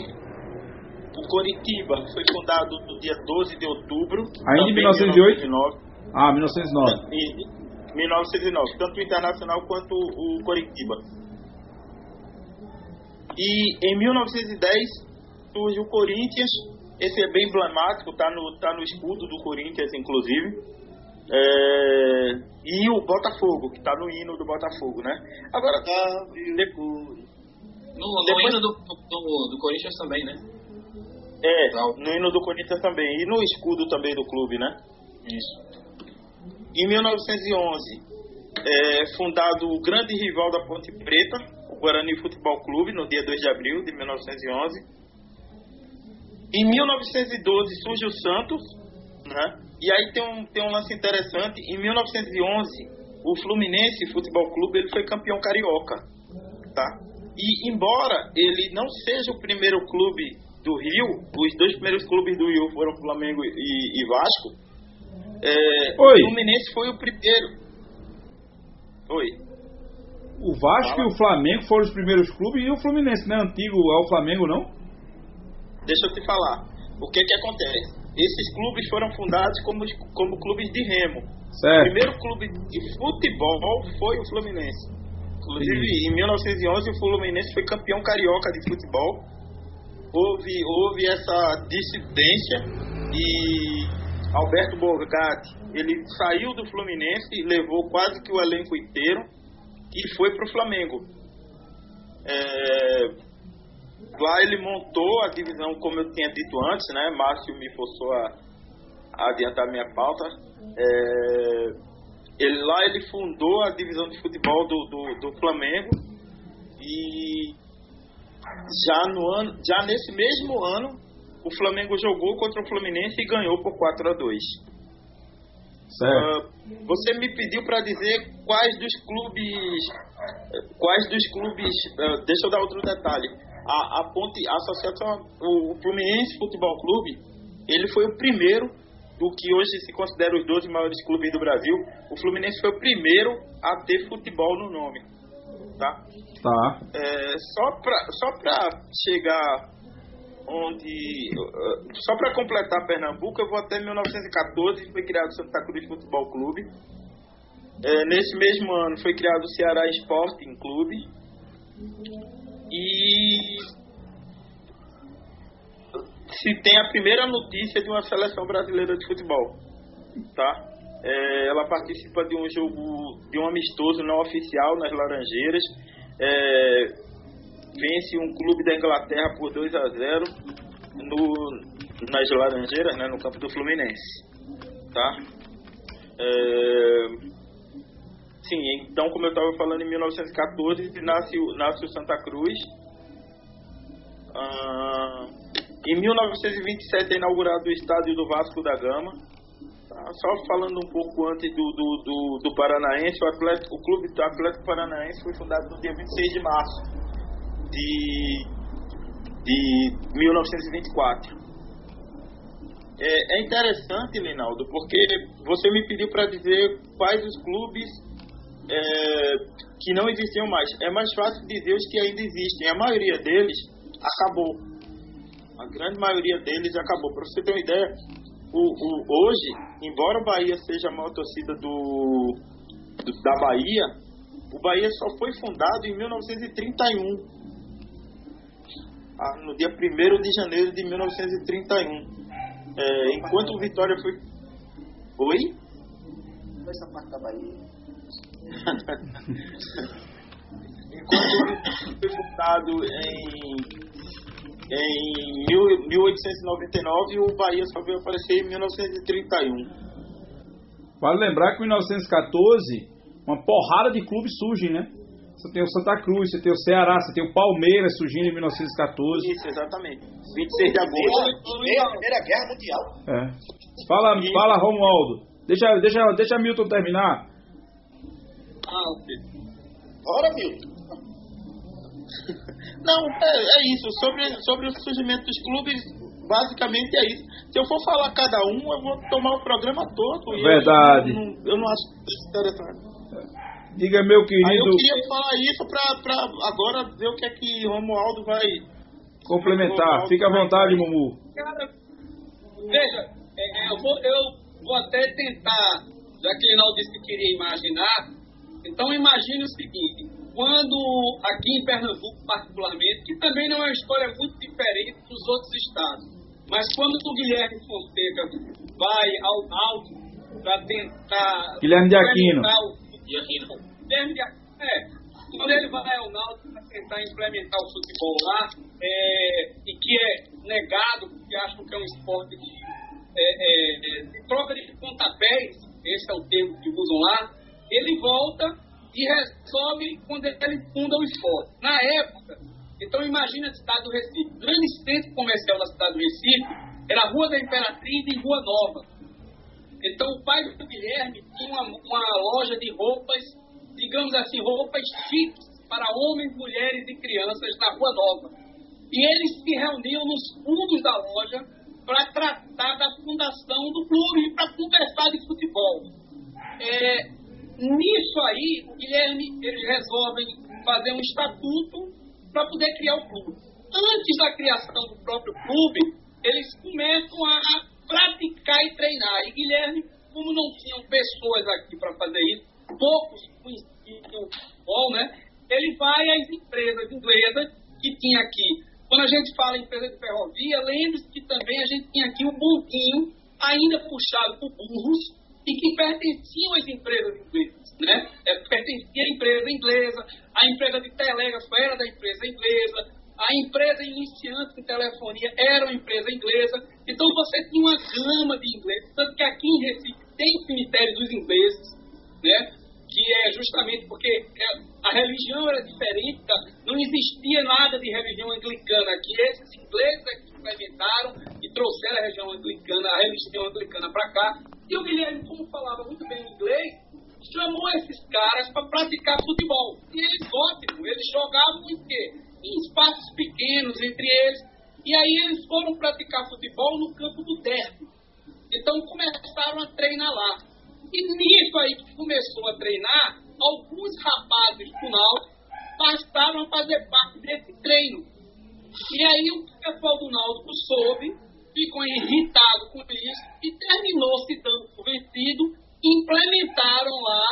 O Coritiba foi fundado no dia 12 de outubro. Ainda em 1908? 1909. Ah, 1909. E, 1909, tanto o Internacional quanto o Coritiba. E em 1910 surge o Corinthians. Esse é bem emblemático, está no, tá no escudo do Corinthians, inclusive. É, e o Botafogo, que está no hino do Botafogo, né? Agora, depois, No, no Depois- hino do, do, do Corinthians também, né? É, no hino do Corinthians também. E no escudo também do clube, né? Isso. Em 1911, é fundado o grande rival da Ponte Preta, o Guarani Futebol Clube, no dia 2 de abril de 1911. Em 1912 surge o Santos, né? E aí tem um, tem um lance interessante. Em 1911, o Fluminense Futebol Clube ele foi campeão carioca, tá? E embora ele não seja o primeiro clube do Rio, os dois primeiros clubes do Rio foram Flamengo e, e Vasco. É, o Fluminense foi o primeiro. Oi. O Vasco e o Flamengo foram os primeiros clubes e o Fluminense, não é antigo ao Flamengo, não? Deixa eu te falar. O que que acontece? Esses clubes foram fundados como, como clubes de remo. O Certo. primeiro clube de futebol foi o Fluminense. Inclusive, em 1911, o Fluminense foi campeão carioca de futebol. Houve, houve essa dissidência e Alberto Borgatti, ele saiu do Fluminense, levou quase que o elenco inteiro e foi para o Flamengo. É, lá ele montou a divisão, como eu tinha dito antes, né? Márcio me forçou a, a adiantar minha pauta. É, ele, lá ele fundou a divisão de futebol do, do, do Flamengo e já no ano, já nesse mesmo ano, o Flamengo jogou contra o Fluminense e ganhou por 4 a 2. Certo. Ah, você me pediu para dizer quais dos clubes, quais dos clubes, ah, deixa eu dar outro detalhe. A, a Ponte, a Associação, o Fluminense Futebol Clube, ele foi o primeiro do que hoje se considera os 12 maiores clubes do Brasil. O Fluminense foi o primeiro a ter futebol no nome, tá? Tá. É, só para só pra chegar onde. Só para completar Pernambuco, eu vou até 1914, foi criado o Santa Cruz Futebol Clube. É, nesse mesmo ano foi criado o Ceará Sporting Clube. E se tem a primeira notícia de uma seleção brasileira de futebol. Tá? É, ela participa de um jogo, de um amistoso não oficial nas Laranjeiras. É, vence um clube da Inglaterra por 2 a 0 no, nas Laranjeiras, né, no campo do Fluminense. Tá? É, sim, então, como eu estava falando, em 1914 nasce, nasce o Santa Cruz. Ah, em 1927 é inaugurado o estádio do Vasco da Gama. Tá? Só falando um pouco antes do, do, do, do Paranaense, o, Atlético, o Clube do Atlético Paranaense foi fundado no dia 26 de março de, de 1924. É, é interessante, Linaldo, porque você me pediu para dizer quais os clubes é, que não existiam mais. É mais fácil dizer os que ainda existem. A maioria deles acabou. A grande maioria deles acabou. Para você ter uma ideia, o, o- hoje, embora o Bahia seja a maior torcida do, do- da Bahia, o Bahia só foi fundado em 1931. Ah, no dia 1 de janeiro de 1931. É, enquanto o Vitória foi. Oi? Essa parte da Bahia. Enquanto foi fundado em, em mil- 1899, o Bahia só veio aparecer em 1931. Vale lembrar que em 1914, uma porrada de clubes surgem, né? Você tem o Santa Cruz, você tem o Ceará, você tem o Palmeiras surgindo em 1914. Isso, exatamente. 26 de agosto. Primeira Guerra Mundial. É. Fala, fala Romualdo. Deixa, deixa, deixa Milton terminar. Ah, ok. Ora, Milton. Não, é, é isso. Sobre, sobre o surgimento dos clubes, basicamente é isso. Se eu for falar cada um, eu vou tomar o programa todo. e eu Verdade. não- eu não acho interessante. Diga, meu Aí eu querido, queria falar isso pra, pra agora ver o que é que Romualdo vai. complementar. Fica à vontade, Mumu. Cara, veja, é, eu, vou, eu vou até tentar, já que o Reinaldo disse que queria imaginar, então imagine o seguinte, quando aqui em Pernambuco particularmente, que também não é uma história muito diferente dos outros estados, mas quando o Guilherme Fonseca vai ao Náutico para tentar... Guilherme de Aquino. implementar o-. Guilherme de Aquino, é, quando ele vai ao Náutico para tentar implementar o futebol lá, é, e que é negado, porque acham que é um esporte de, é, é, de troca de pontapés, esse é o termo que usam lá, ele volta e resolve quando ele funda o esporte. Na época, então imagina a cidade do Recife. O grande centro comercial da cidade do Recife era a Rua da Imperatriz e Rua Nova. Então o pai do Guilherme tinha uma, uma loja de roupas, digamos assim, roupas chiques para homens, mulheres e crianças na Rua Nova. E eles se reuniam nos fundos da loja para tratar da fundação do clube e para conversar de futebol. É, Nisso aí, o Guilherme, eles resolvem fazer um estatuto para poder criar o clube. Antes da criação do próprio clube, eles começam a praticar e treinar. E Guilherme, como não tinham pessoas aqui para fazer isso, poucos conheciam o futebol, né? Ele vai às empresas inglesas que tinha aqui. Quando a gente fala em empresa de ferrovia, lembre-se que também a gente tinha aqui o um bondinho, ainda puxado por burros, e que pertenciam às empresas inglesas. Né? É, pertencia à empresa inglesa, a empresa de telégrafo era da empresa inglesa, a empresa iniciante em telefonia era uma empresa inglesa. Então você tinha uma gama de ingleses, tanto que aqui em Recife tem cemitério dos ingleses, né? que é justamente porque é, a religião era diferente, não existia nada de religião anglicana aqui. Esses ingleses é que implementaram e trouxeram a religião anglicana, a religião anglicana para cá. E o Guilherme, como falava muito bem inglês, chamou esses caras para praticar futebol. E eles ótimo, eles jogavam em quê? Em espaços pequenos entre eles. E aí eles foram praticar futebol no campo do derby. Então começaram a treinar lá. E nisso aí que começou a treinar, alguns rapazes do Náutico passaram a fazer parte desse treino. E aí o pessoal do Náutico soube ficou irritado com isso e terminou se dando por vencido implementaram lá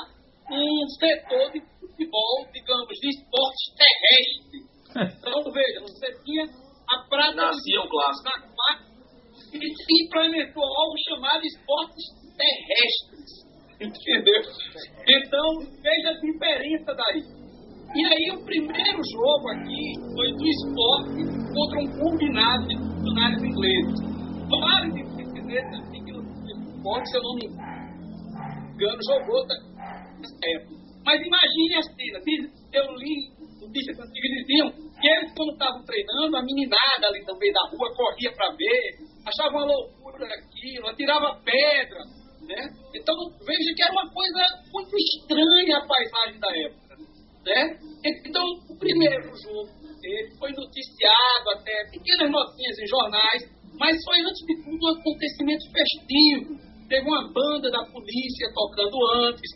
um setor de futebol, digamos, de esportes terrestres. Então, veja, você tinha a prata Nascia um clássico. e se implementou algo chamado esportes terrestres. Entendeu? Então, veja a diferença daí. E aí, o primeiro jogo aqui foi do esporte contra um combinado de funcionários ingleses vários ingleses assim, que no esporte, se eu não me engano, jogou época. Mas imagine a cena, eu li notícias antigas diziam que eles, quando estavam treinando, a meninada ali também da rua corria para ver, achava uma loucura aquilo, atirava pedra, né? Então, veja que era uma coisa muito estranha a paisagem da época, né? Então, o primeiro jogo dele foi noticiado até pequenas notinhas em jornais, mas foi, antes de tudo, um acontecimento festivo. Teve uma banda da polícia tocando antes.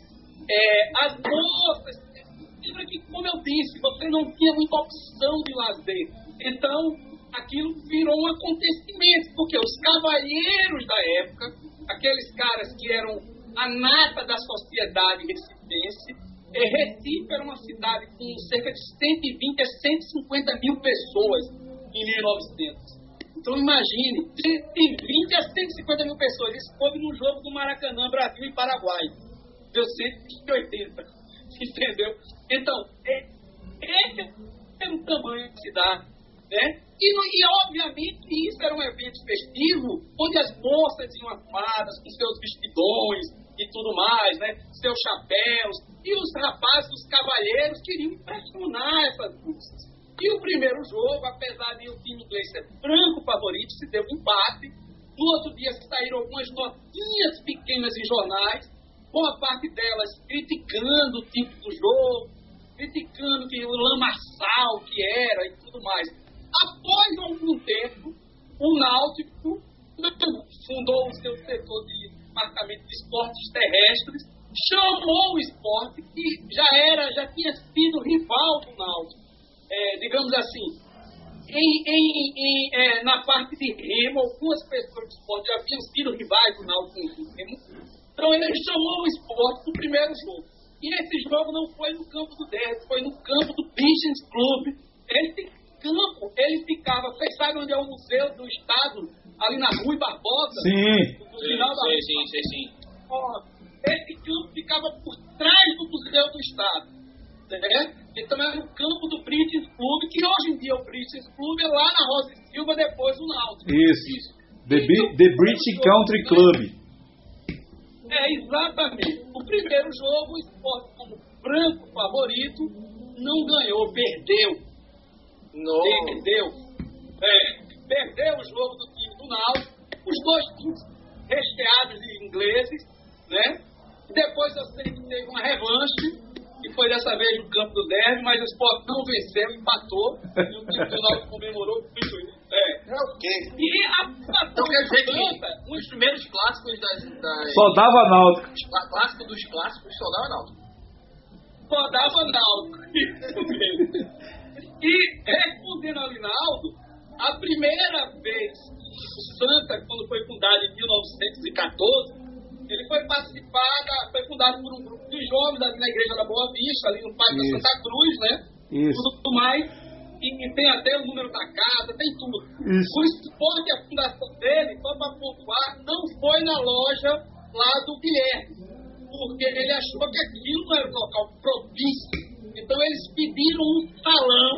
É, as moças. Lembra que, como eu disse, você não tinha muita opção de lazer. Então, aquilo virou um acontecimento, porque os cavalheiros da época, aqueles caras que eram a nata da sociedade recipiense, é, Recife era uma cidade com cerca de 120 a 150 mil pessoas em 1900. Então imagine, tem 20 a 150 mil pessoas. Isso coube no jogo do Maracanã, Brasil e Paraguai. Deu 180. Entendeu? Então, é, esse é o tamanho da cidade. Né? E, e, obviamente, isso era um evento festivo, onde as moças iam armadas com seus vestidões e tudo mais, né? seus chapéus, e os rapazes, os cavalheiros, queriam impressionar essas moças. E o primeiro jogo, apesar de o time inglês ser franco favorito, se deu um empate. No outro dia saíram algumas notinhas pequenas em jornais, boa parte delas criticando o tipo do jogo, criticando que o lamaçal que era e tudo mais. Após algum tempo, o Náutico fundou o seu setor de departamento de esportes terrestres, chamou o esporte que já era, já tinha sido rival do Náutico é, digamos assim, em, em, em, é, na parte de remo, algumas pessoas do esporte já haviam sido rivais do Náutico em remo. Então ele chamou o esporte no primeiro jogo. E esse jogo não foi no campo do Derby, foi no campo do Pichens Club. Esse campo, ele ficava, vocês sabem onde é o Museu do Estado, ali na Rua Barbosa? Sim. No final sim, da sim, sim, sim, sim. Esse campo ficava por trás do Museu do Estado. Né? Então era o campo do British Club, que hoje em dia o British Club é lá na Rosa e Silva, depois o Náutico. Isso. The, The British Country Club. É, exatamente. O primeiro jogo, o esporte como franco favorito, não ganhou, perdeu. Perdeu. É, perdeu o jogo do time do Náutico. Os dois times recheados de ingleses, né? Depois eu sei que teve uma revanche, que foi dessa vez no campo do Derby, mas o Sport não venceu, empatou, e o time do Náutico comemorou com isso. É. É o quê? E a Então quer dizer que Santa, um dos primeiros clássicos das. das Só dava Náutico. clá- clássico dos clássicos só dava Náutico. rodava Naldo. Isso mesmo. E respondendo ao Linaldo, a primeira vez que o Santa, quando foi fundado em 1914, ele foi participar, da, foi fundado por um grupo de jovens ali na Igreja da Boa Vista, ali no Parque da Isso. Santa Cruz, né? Isso. Tudo mais. E, e tem até o número da casa, tem tudo. Isso. O esporte, a fundação dele, só para pontuar, não foi na loja lá do Guilherme, porque ele achou que aquilo não era um local propício. Então eles pediram um salão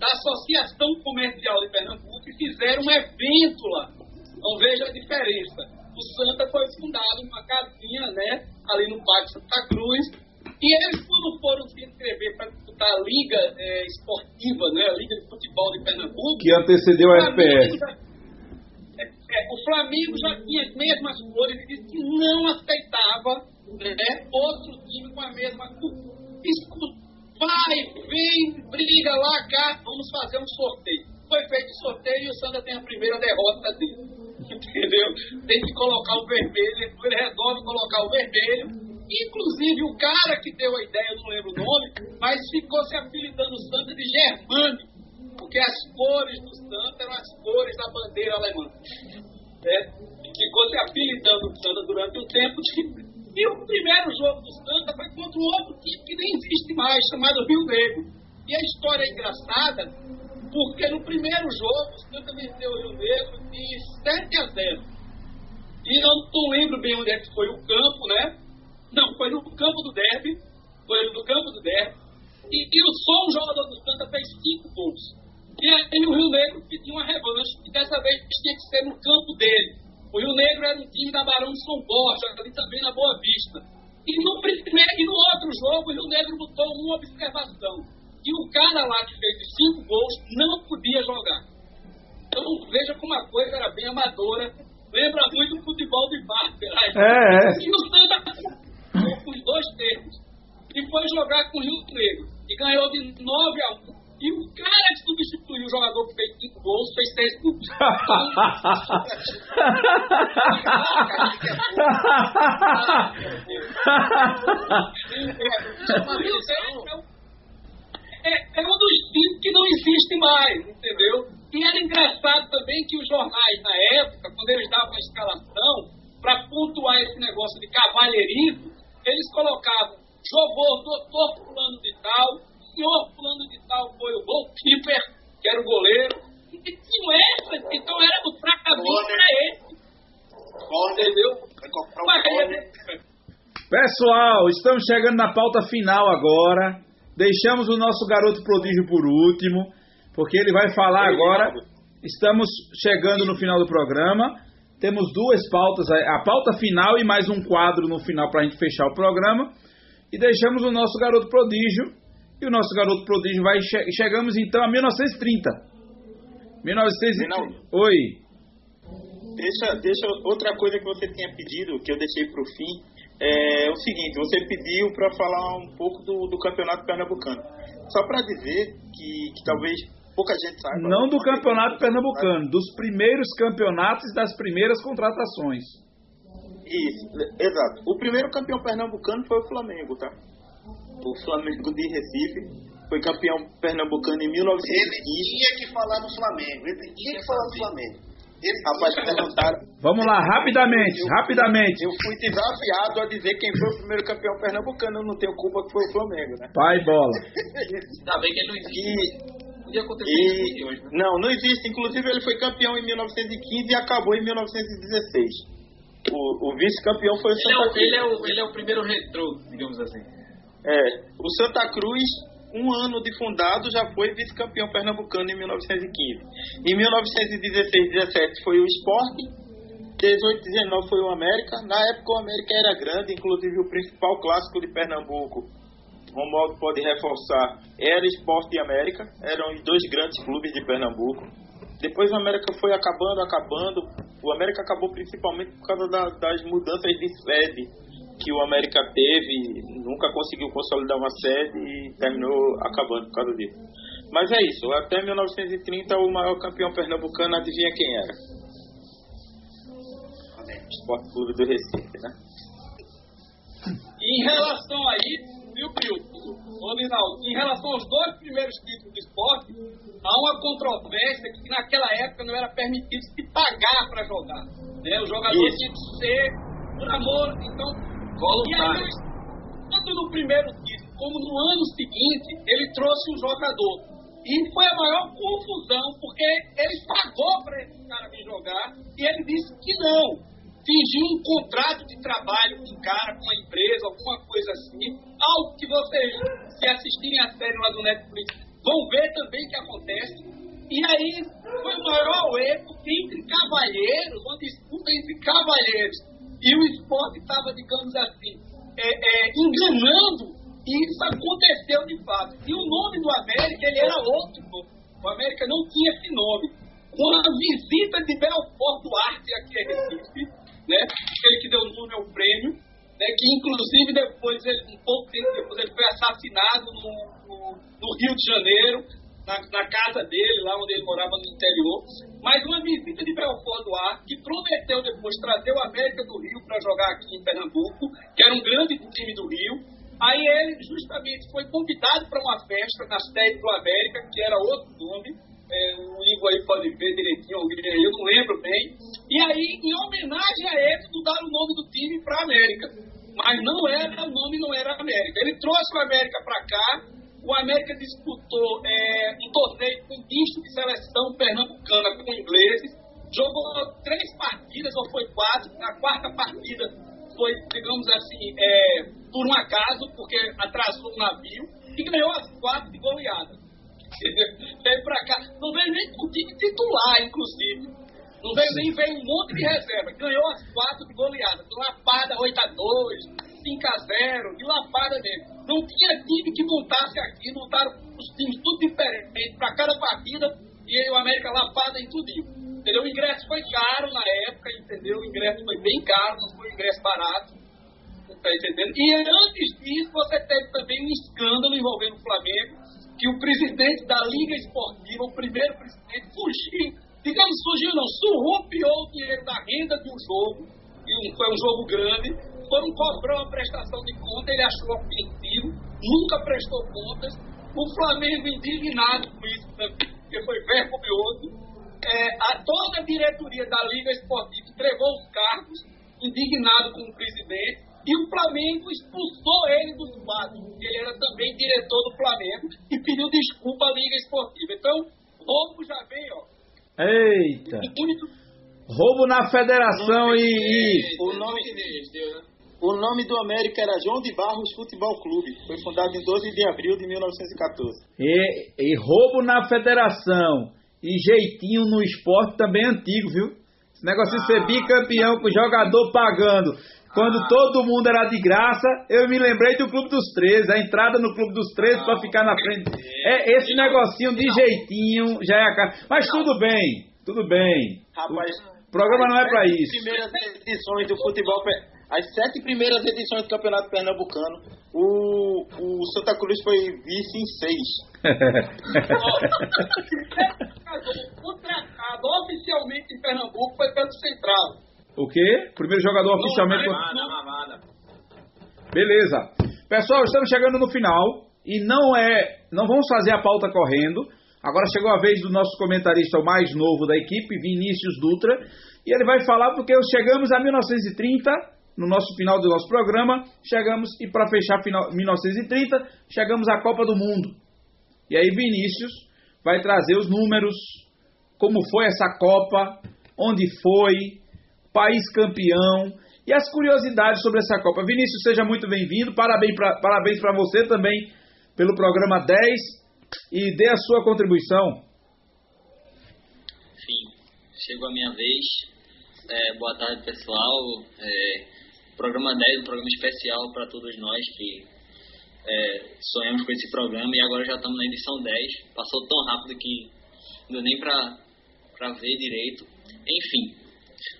da Associação Comercial de Pernambuco e fizeram um evento lá. Então veja a diferença. O Santa foi fundado numa casinha, né, ali no Parque Santa Cruz, e eles, quando foram se inscrever para disputar a Liga eh, Esportiva, né, a Liga de Futebol de Pernambuco, Que antecedeu a FPS. é, é, o Flamengo já tinha as mesmas cores e disse que não aceitava né, outro time com a mesma cor. Vai, vem, briga lá, cá, vamos fazer um sorteio. Foi feito o sorteio e o Santa tem a primeira derrota dele. Entendeu? Tem que colocar o vermelho, ele resolve colocar o vermelho. Inclusive, o cara que deu a ideia, eu não lembro o nome, mas ficou se apelidando Santa de Germânico, porque as cores do Santa eram as cores da bandeira alemã. Né? Ficou se apelidando o Santa durante um tempo. de- E o primeiro jogo do Santa foi contra um outro time que nem existe mais, chamado Rio Negro. E a história é engraçada, porque no primeiro jogo o Santa venceu o Rio Negro de 7 a 0. E não lembro bem onde é que foi o campo, né? Não, foi no campo do Derby. Foi no campo do Derby. E, e só um jogador do Santa fez cinco gols. E aí o Rio Negro pediu uma revanche, e dessa vez tinha que ser no campo dele. O Rio Negro era um time da Barão de São Borja, ali também na Boa Vista. E no, primeiro, e no outro jogo, o Rio Negro botou uma observação. Que o cara lá que fez os cinco gols não podia jogar. Então veja como a coisa era bem amadora. Lembra muito o futebol de Barber. É, é. E o Santa com os dois termos. E foi jogar com o Rio Negro. E ganhou de 9 a 1. E o cara que substituiu o jogador que fez 5 gols fez 6 gols. É, é um dos times que não existe mais, entendeu? E era engraçado também que os jornais, na época, quando eles davam a escalação, para pontuar esse negócio de cavalheirismo, eles colocavam jogou doutor fulano de tal, senhor fulano de tal foi o goalkeeper, que era o goleiro. E tinham essas, então era o tratamento Corner. era esse, entendeu? Um corner. Pessoal, estamos chegando na pauta final agora. Deixamos o nosso garoto prodígio por último, porque ele vai falar agora. Estamos chegando no final do programa. Temos duas pautas, a pauta final e mais um quadro no final para a gente fechar o programa. E deixamos o nosso garoto prodígio. E o nosso garoto prodígio vai. che- Chegamos então a 1930. 1930. Reinaldo. Oi. Deixa, deixa outra coisa que você tinha pedido, que eu deixei para o fim, é o seguinte: você pediu para falar um pouco do, do campeonato pernambucano. Só para dizer que, que talvez pouca gente saiba. Não do campeonato pernambucano, dos primeiros campeonatos e das primeiras contratações. Isso, exato. O primeiro campeão pernambucano foi o Flamengo, tá? O Flamengo de Recife foi campeão pernambucano em Ele 1915. tinha que falar do Flamengo. Ele tinha que falar do Flamengo. Rapaz, perguntaram. Vamos lá, rapidamente, rapidamente. Eu fui desafiado a dizer quem foi o primeiro campeão pernambucano. Eu não tenho culpa que foi o Flamengo, né? Pai bola. Ainda bem que ele não existe. E, Podia acontecer isso e hoje, né? não, não existe. Inclusive ele foi campeão em 1915 e acabou em 1916. O, o vice-campeão foi o Ele é, Santa o, Cruz. ele, é o, ele é o primeiro retrô, digamos assim. É, o Santa Cruz um ano de fundado, já foi vice-campeão pernambucano em 1915. Em 1916-17 foi o Esporte, 18-19 foi o América. Na época o América era grande, inclusive o principal clássico de Pernambuco, Romualdo pode reforçar, era Esporte e América, eram os dois grandes clubes de Pernambuco. Depois o América foi acabando, acabando. O América acabou principalmente por causa da, das mudanças de sede que o América teve, nunca conseguiu consolidar uma sede e terminou acabando por causa disso. Mas é isso, até 1930 o maior campeão pernambucano, adivinha quem era? Esporte Clube do Recife, né? Em relação a isso, viu, Pilton? Ô, em relação aos dois primeiros títulos do esporte, há uma controvérsia que naquela época não era permitido se pagar para jogar. Né? O jogador isso. tinha que ser por amor. Então, Voluntário. tanto no primeiro título como no ano seguinte, ele trouxe um jogador. E foi a maior confusão, porque ele pagou para esse cara vir jogar e ele disse que não. Fingiu um contrato de trabalho com um cara, com uma empresa, alguma coisa assim. Algo que vocês, se assistirem a série lá do Netflix, vão ver também que acontece. E aí foi o maior erro entre cavalheiros, uma disputa entre cavalheiros e o esporte estava, digamos assim, é, é, enganando, e isso aconteceu de fato. E o nome do América, ele era outro O América não tinha esse nome. Com a visita de Belfort Duarte aqui a Recife, né, aquele que deu nome ao prêmio, né, que inclusive depois, ele, um pouco tempo depois, ele foi assassinado no, no, no Rio de Janeiro, na, na, casa dele, lá onde ele morava no interior. Mas uma visita de Belfort do Ar, que prometeu depois trazer o América do Rio para jogar aqui em Pernambuco, que era um grande time do Rio. Aí ele justamente foi convidado para uma festa na sede do América, que era outro nome. É, o Igor aí pode ver direitinho, eu não lembro bem. E aí, em homenagem a ele, mudaram o nome do time para América. Mas não era, o nome não era América. Ele trouxe o América para cá, o América disputou é, um torneio com bicho de seleção pernambucana com ingleses, jogou três partidas, ou foi quatro, a quarta partida foi, digamos assim, é, por um acaso, porque atrasou o navio, e ganhou as quatro de goleada. Veio pra cá, não veio nem com o time titular, inclusive. Não veio nem veio um monte de reserva. Ganhou as quatro de goleada. Lapada 8x2, 5x0, de lapada mesmo. Não tinha time que montasse aqui, montaram os times tudo diferente para cada partida e o América lapada em tudo. Entendeu? O ingresso foi caro na época, entendeu? O ingresso foi bem caro, não foi um ingresso barato. Tá entendendo? E antes disso, você teve também um escândalo envolvendo o Flamengo, que o presidente da Liga Esportiva, o primeiro presidente, fugiu, digamos, fugiu não, surrupiou o dinheiro da renda de um jogo, e um, foi um jogo grande, foram cobrar uma prestação de conta, ele achou ofensivo, nunca prestou contas. O Flamengo, indignado com isso, porque foi vergonhoso, é, a, toda a diretoria da Liga Esportiva entregou os cargos, indignado com o presidente, e o Flamengo expulsou ele dos quadros, porque ele era também diretor do Flamengo, e pediu desculpa à Liga Esportiva. Então, roubo já vem, ó. Eita! Roubo na federação e, e. O nome, o nome do América era João de Barros Futebol Clube. Foi fundado em 12 de abril de 1914. E, e roubo na federação e jeitinho no esporte também é antigo, viu? Esse negócio de ser ah. bicampeão com o jogador pagando. Quando ah. todo mundo era de graça, eu me lembrei do Clube dos Três, a entrada no Clube dos Três para ficar na frente. É esse negocinho de jeitinho já é a cara. Mas tudo bem, tudo bem. Rapaz, o programa não é para isso. Primeiras edições do futebol as sete primeiras edições do Campeonato Pernambucano, o, o Santa Cruz foi vice em seis. contratado oficialmente em Pernambuco foi pelo Central. O quê? Primeiro jogador oficialmente. Lavada, Beleza. Pessoal, estamos chegando no final e não é, não vamos fazer a pauta correndo. Agora chegou a vez do nosso comentarista, o mais novo da equipe, Vinícius Dutra, e ele vai falar porque chegamos a 1930 no nosso final do nosso programa, chegamos e para fechar final 1930, chegamos à Copa do Mundo. E aí Vinícius vai trazer os números, como foi essa Copa, onde foi, país campeão e as curiosidades sobre essa Copa. Vinícius, seja muito bem-vindo. Parabéns para você também pelo programa 10 e dê a sua contribuição. Enfim, chegou a minha vez. É, boa tarde, pessoal. É, programa 10, um programa especial para todos nós que é, sonhamos com esse programa e agora já estamos na edição 10. Passou tão rápido que não deu nem para ver direito. Enfim,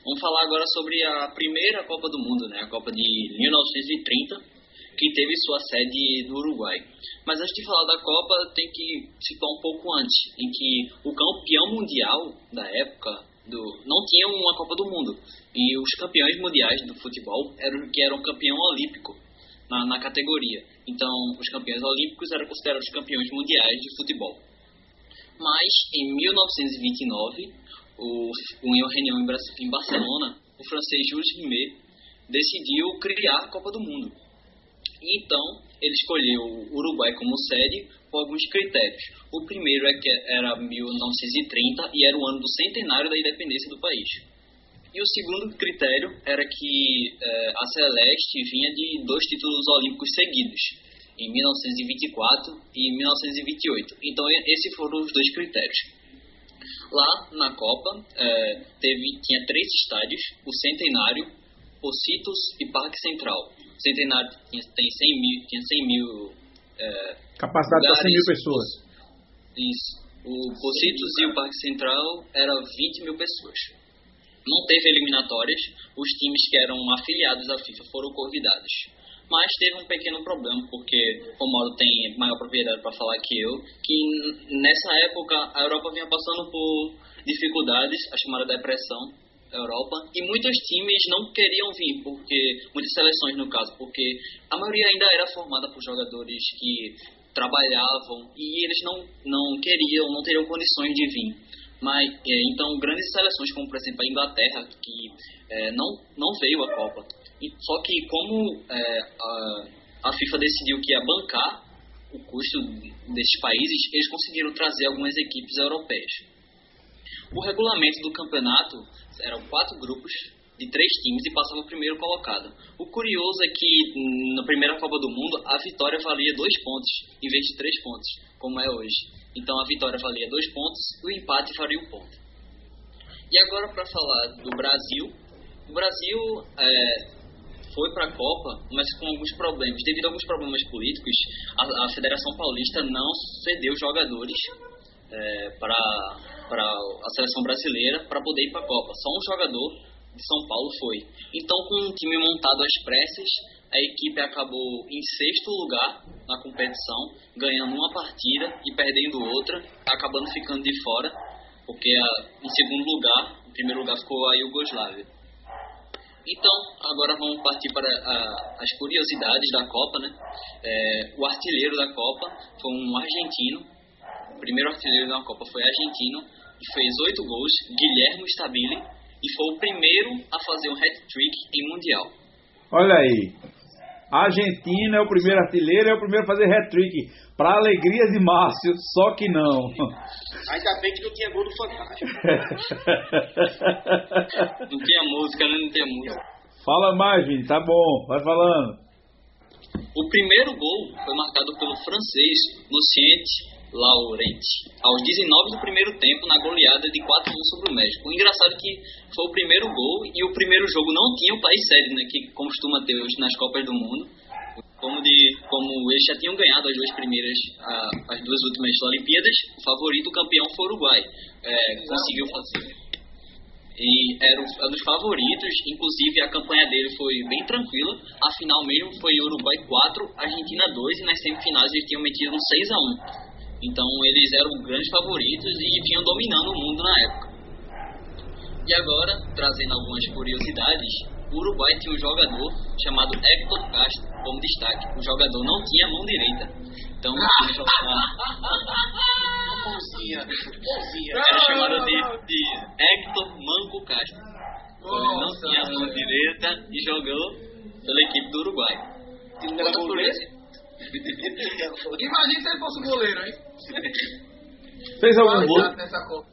vamos falar agora sobre a primeira Copa do Mundo, né? a Copa de 1930, que teve sua sede no Uruguai. Mas antes de falar da Copa, tem que situar um pouco antes, em que o campeão mundial da época do, não tinha uma Copa do Mundo. E os campeões mundiais do futebol eram que eram campeão olímpico na, na categoria. Então, os campeões olímpicos eram considerados campeões mundiais de futebol. Mas, em 1929, o, uma reunião em Barcelona, o francês Jules Rimet decidiu criar a Copa do Mundo. E então, ele escolheu o Uruguai como sede por alguns critérios. O primeiro é que era 1930 e era o ano do centenário da independência do país. E o segundo critério era que eh, a Celeste vinha de dois títulos olímpicos seguidos, em 1924 e 1928. Então, esses foram os dois critérios. Lá na Copa, eh, teve, tinha três estádios: o Centenário, Pocitos e Parque Central. Centenário tinha, tem 100 mil, tinha 100 mil eh, Capacidade para 100 mil pessoas. Isso. O Pocitos e o Parque Central era 20 mil pessoas. Não teve eliminatórias, os times que eram afiliados à FIFA foram convidados. Mas teve um pequeno problema, porque o Mauro tem maior propriedade para falar que eu, que nessa época a Europa vinha passando por dificuldades, a chamada depressão Europa, e muitos times não queriam vir, porque muitas seleções no caso, porque a maioria ainda era formada por jogadores que trabalhavam e eles não, não queriam, não teriam condições de vir. Mas, é, então, grandes seleções, como por exemplo a Inglaterra, que é, não, não veio à Copa. E, só que, como é, a, a FIFA decidiu que ia bancar o custo desses países, eles conseguiram trazer algumas equipes europeias. O regulamento do campeonato eram quatro grupos de três times e passava o primeiro colocado. O curioso é que na primeira Copa do Mundo a vitória valia dois pontos em vez de três pontos, como é hoje. Então a vitória valia dois pontos e o empate valia um ponto. E agora para falar do Brasil, o Brasil é, foi para a Copa, mas com alguns problemas. Devido a alguns problemas políticos, a, a Federação Paulista não cedeu jogadores é, para a seleção brasileira para poder ir para a Copa. Só um jogador de São Paulo foi. Então, com um time montado às pressas, a equipe acabou em sexto lugar na competição, ganhando uma partida e perdendo outra, acabando ficando de fora, porque a, em segundo lugar, em primeiro lugar ficou a Iugoslávia. Então, agora vamos partir para a, as curiosidades da Copa, né? É, o artilheiro da Copa foi um argentino, o primeiro artilheiro da Copa foi argentino, e fez oito gols, Guilherme Stabile, e foi o primeiro a fazer um hat-trick em Mundial. Olha aí, a Argentina é o primeiro artilheiro, é o primeiro a fazer hat-trick. Para alegria de Márcio, só que não. Ainda bem que não tinha gol do Fantástico. não tinha música, né? Não tinha música. Fala mais, Vini, tá bom, vai falando. O primeiro gol foi marcado pelo francês Lucien Laurent, aos 19 do primeiro tempo, na goleada de 4 1 sobre o México. O engraçado é que foi o primeiro gol e o primeiro jogo não tinha o país sede, né, que costuma ter hoje nas Copas do Mundo. Como, de, como eles já tinham ganhado as duas primeiras, as duas últimas Olimpíadas, o favorito, o campeão foi o Uruguai. É, conseguiu fazer. E era um dos favoritos, inclusive a campanha dele foi bem tranquila. A final mesmo foi Uruguai 4, Argentina 2 e nas semifinais eles tinham metido um 6 a 1 então eles eram grandes favoritos e vinham dominando o mundo na época. E agora, trazendo algumas curiosidades, o Uruguai tinha um jogador chamado Hector Castro como destaque. O jogador não tinha mão direita. Então, ele jogava... Era chamado de, de Hector Manco Castro. Então, ele não tinha mão direita e jogou pela equipe do Uruguai. Outra curiosidade. Imagina se ele fosse goleiro, hein? Fez algum gol?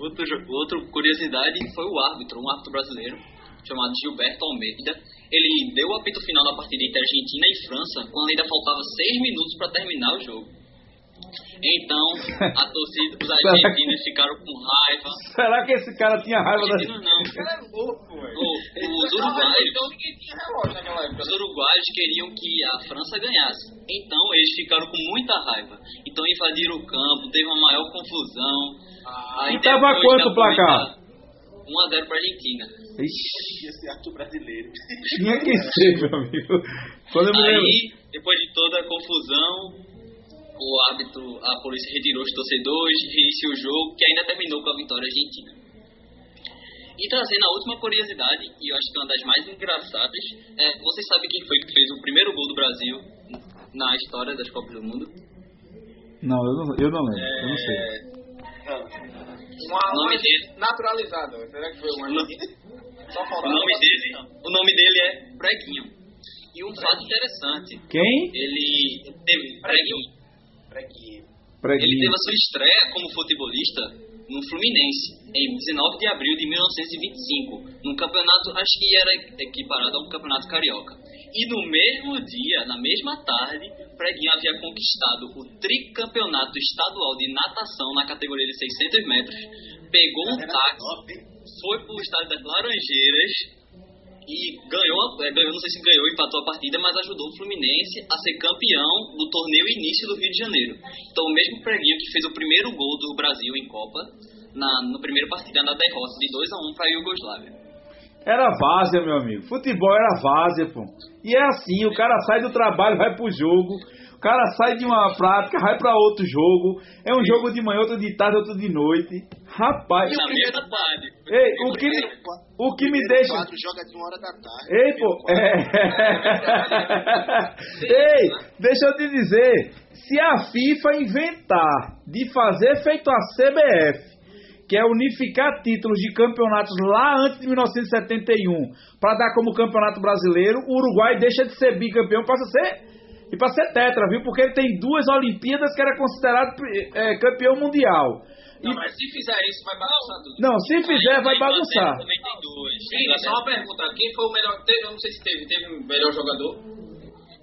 Outro, outra curiosidade foi o árbitro, um árbitro brasileiro, chamado Gilberto Almeida. Ele deu o apito final da partida entre Argentina e França, quando ainda faltava seis minutos para terminar o jogo. Então, a torcida, os argentinos ficaram com raiva. Será que esse cara tinha raiva da Argentinos não. Era louco, velho. Os uruguaios, os queriam que a França ganhasse. Então, eles ficaram com muita raiva. Então, invadiram o campo, teve uma maior confusão. Aí E tava quanto o placar? 1x0 pra Argentina. Ixi, Esse ato brasileiro. tinha que ser, meu amigo. Aí, depois de toda a confusão, o árbitro, a polícia retirou os torcedores, reiniciou o jogo, que ainda terminou com a vitória argentina. E trazendo a última curiosidade, e eu acho que é uma das mais engraçadas, é, vocês sabem quem foi que fez o primeiro gol do Brasil na história das Copas do Mundo? Não, eu não, eu não lembro. Eu não sei. Não. Uma, O nome dele- naturalizada. Será que foi uma Só O nome dele, o nome dele é Preguinho. E um fato interessante, Quem? ele teve Ele teve a sua estreia como futebolista no Fluminense, em 19 de abril de 1925, num campeonato, acho que era equiparado a um campeonato carioca. E no mesmo dia, na mesma tarde, Preguinho havia conquistado o tricampeonato estadual de natação na categoria de 600 metros, pegou um táxi, foi pro estádio das Laranjeiras e ganhou, é, ganhou, não sei se ganhou, empatou a partida, mas ajudou o Fluminense a ser campeão do torneio início do Rio de Janeiro. Então o mesmo Preguinho que fez o primeiro gol do Brasil em Copa, na, no primeiro partida na derrota de 2 a 1 para a Iugoslávia. Era várzea, meu amigo. Futebol era várzea, pô. E é assim, o cara sai do trabalho, vai pro jogo. O cara sai de uma prática, vai pra outro jogo. É um jogo de manhã, outro de tarde, outro de noite. Rapaz, Na mesma tarde. ei, o que me, o que me deixa... Quatro joga de uma hora da tarde. Ei, pô, é... Ei, deixa eu te dizer, se a FIFA inventar de fazer feito a CBF, que é unificar títulos de campeonatos lá antes de 1971, para dar como campeonato brasileiro, o Uruguai deixa de ser bicampeão, passa a ser e para ser tetra, viu? Porque ele tem duas Olimpíadas que era considerado é, campeão mundial. E- Não, mas se fizer isso, vai bagunçar tudo. não, se fizer, vai bagunçar. Também tem duas. Sim, só uma pergunta. Quem foi o melhor? Teve, eu não sei se teve. Teve o melhor jogador?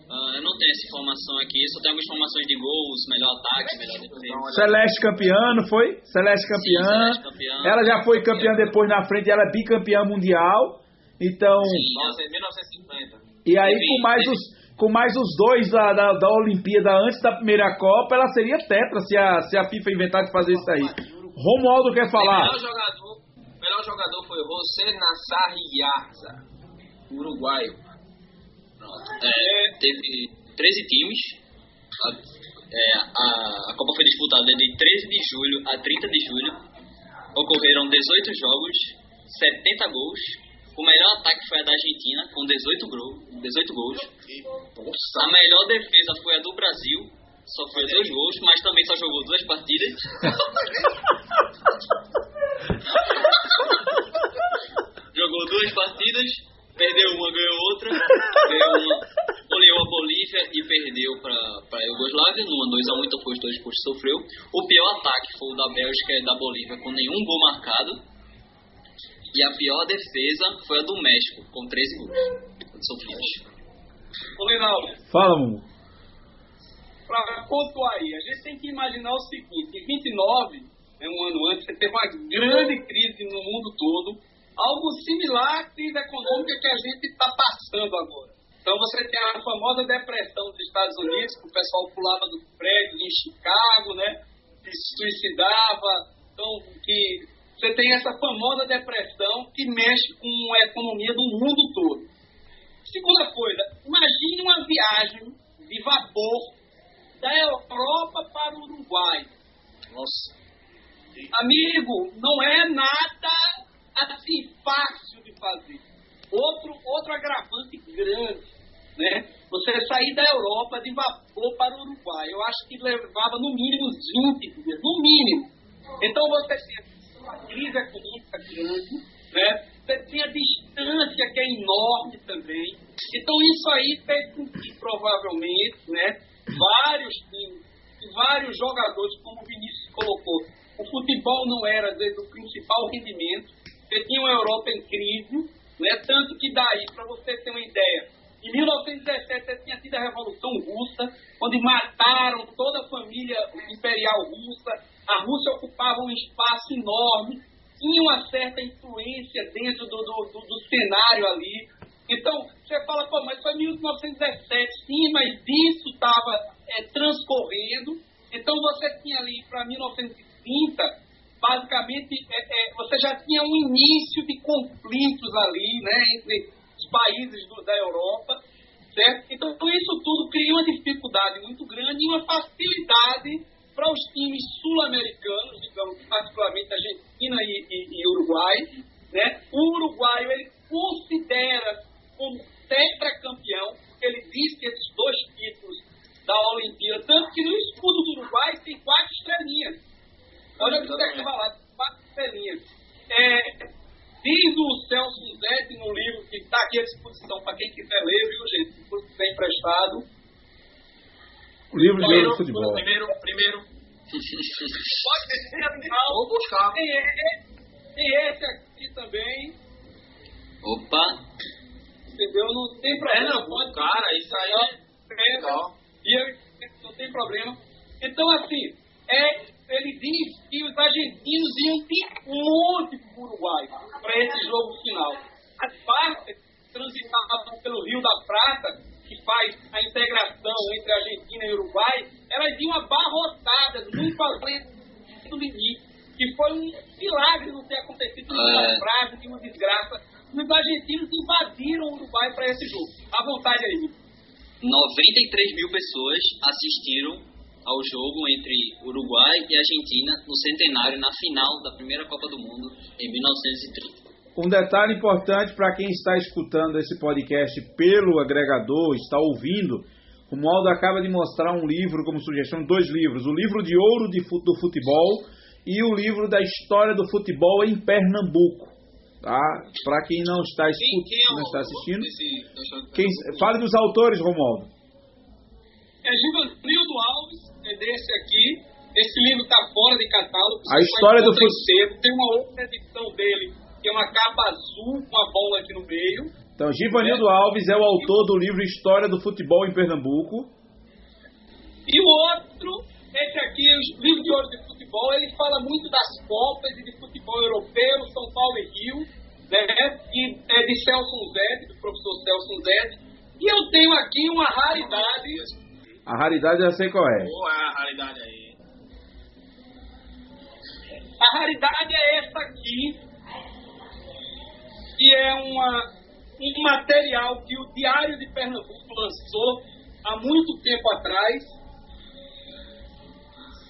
Ah, eu não tenho essa informação aqui, só tenho algumas informações de gols, melhor ataque, melhor defesa. Celeste campeã, não foi? Celeste campeã. Celeste campeã. Ela já foi campeã depois na frente, ela é bicampeã mundial. Então, Sim, Nossa, em 1950. e aí com mais os com mais os dois da, da, da Olimpíada antes da primeira Copa, ela seria tetra se a, se a FIFA inventar de fazer isso aí. Romualdo quer O falar. melhor jogador, o melhor jogador foi José Nassar Yarza, uruguaio. É, teve 13 times. A, é, a, a Copa foi disputada de 13 de julho a 30 de julho. Ocorreram 18 jogos, 70 gols. O melhor ataque foi a da Argentina, com 18, gol, 18 gols. A melhor defesa foi a do Brasil, só foi dois gols, mas também só jogou duas partidas. jogou duas partidas, perdeu uma, ganhou outra, ganhou uma, goleou a Bolívia e perdeu para a Iugoslávia, numa 2x1, então foi os dois que sofreu. O pior ataque foi o da Bélgica e da Bolívia, com nenhum gol marcado. E a pior defesa foi a do México, com 13 gols sofridos. Ô, Linaldo, Fala, Mumu. para pontuar aí, a gente tem que imaginar o seguinte: em 29, né, um ano antes, você teve uma grande crise no mundo todo, algo similar à crise econômica que a gente está passando agora. Então você tem a famosa depressão dos Estados Unidos, que o pessoal pulava do prédio em Chicago, né? Se suicidava. Então, que você tem essa famosa depressão que mexe com a economia do mundo todo. Segunda coisa, imagine uma viagem de vapor da Europa para o Uruguai. Nossa. Amigo, não é nada assim fácil de fazer. Outro, outro agravante grande, né? Você sair da Europa de vapor para o Uruguai. Eu acho que levava no mínimo 20 dias, no mínimo. Então você tem uma crise econômica grande, né? Você tem a distância que é enorme também. Então isso aí fez com que provavelmente, né? Vários times, vários jogadores, como o Vinícius colocou, o futebol não era o principal rendimento. Você tinha uma Europa em crise, Né? Tanto que daí, para você ter uma ideia, em 1917 você tinha tido a Revolução Russa, onde mataram toda a família imperial russa, a Rússia ocupava um espaço enorme, tinha uma certa influência dentro do, do, do, do cenário ali. Então, você fala, pô, mas foi 1917, sim, mas isso estava é, transcorrendo. Então, você tinha ali para 1930, basicamente, é, é, você já tinha um início de conflitos ali, né, entre os países do, da Europa, certo? Então, isso tudo cria uma dificuldade muito grande e uma facilidade para os times sul-americanos, digamos, particularmente Argentina e, e, e Uruguai, né? O uruguaio ele considera como tetracampeão, porque ele diz que esses dois títulos da Olimpíada, tanto que no escudo do Uruguai tem quatro estrelinhas. Olha o que está lá, quatro estrelinhas. É, diz o Celso Zete no livro, que está aqui à disposição para quem quiser ler, viu, gente? Se for emprestado o livro primeiro, de futebol. Primeiro, primeiro. Pode ser afinal. Vou buscar. Tem esse, tem esse aqui também. Opa! Entendeu? Não tem É, problema. não, pode cara, isso aí é legal. E eu, não tem problema. Então, assim, é, ele diz que os argentinos iam de monte para o Uruguai para esse jogo final. As partes transitavam pelo Rio da Prata que faz a integração entre a Argentina e o Uruguai, elas iam abarrotadas, muito além do limite, que foi um milagre não ter acontecido numa É. frase, de uma desgraça. Os argentinos invadiram o Uruguai para esse jogo. À vontade aí. 93 mil pessoas assistiram ao jogo entre Uruguai e Argentina no centenário na final da primeira Copa do Mundo em 1930. Um detalhe importante para quem está escutando esse podcast pelo agregador, está ouvindo, o Maldo acaba de mostrar um livro como sugestão, dois livros, o livro de ouro de do futebol e o livro da história do futebol em Pernambuco. Tá? Para quem não está, Quem, escut- quem é não está assistindo, deixa quem, fale dos autores, Romualdo. É Givanildo Alves, é desse aqui. Esse livro está fora de catálogo. A história do encontra em fut- sebo. Tem uma outra edição dele, que é uma capa azul com uma bola aqui no meio. Então, Givanildo Alves é o autor do livro História do Futebol em Pernambuco. E o outro, esse aqui, o livro de ouro de futebol, ele fala muito das Copas e de futebol europeu, São Paulo e Rio, né? E é de Celso Zete, do professor Celso Zete. E eu tenho aqui uma raridade. A raridade eu sei qual é. Boa é a raridade aí. A raridade é essa aqui, que é uma, um material que o Diário de Pernambuco lançou há muito tempo atrás.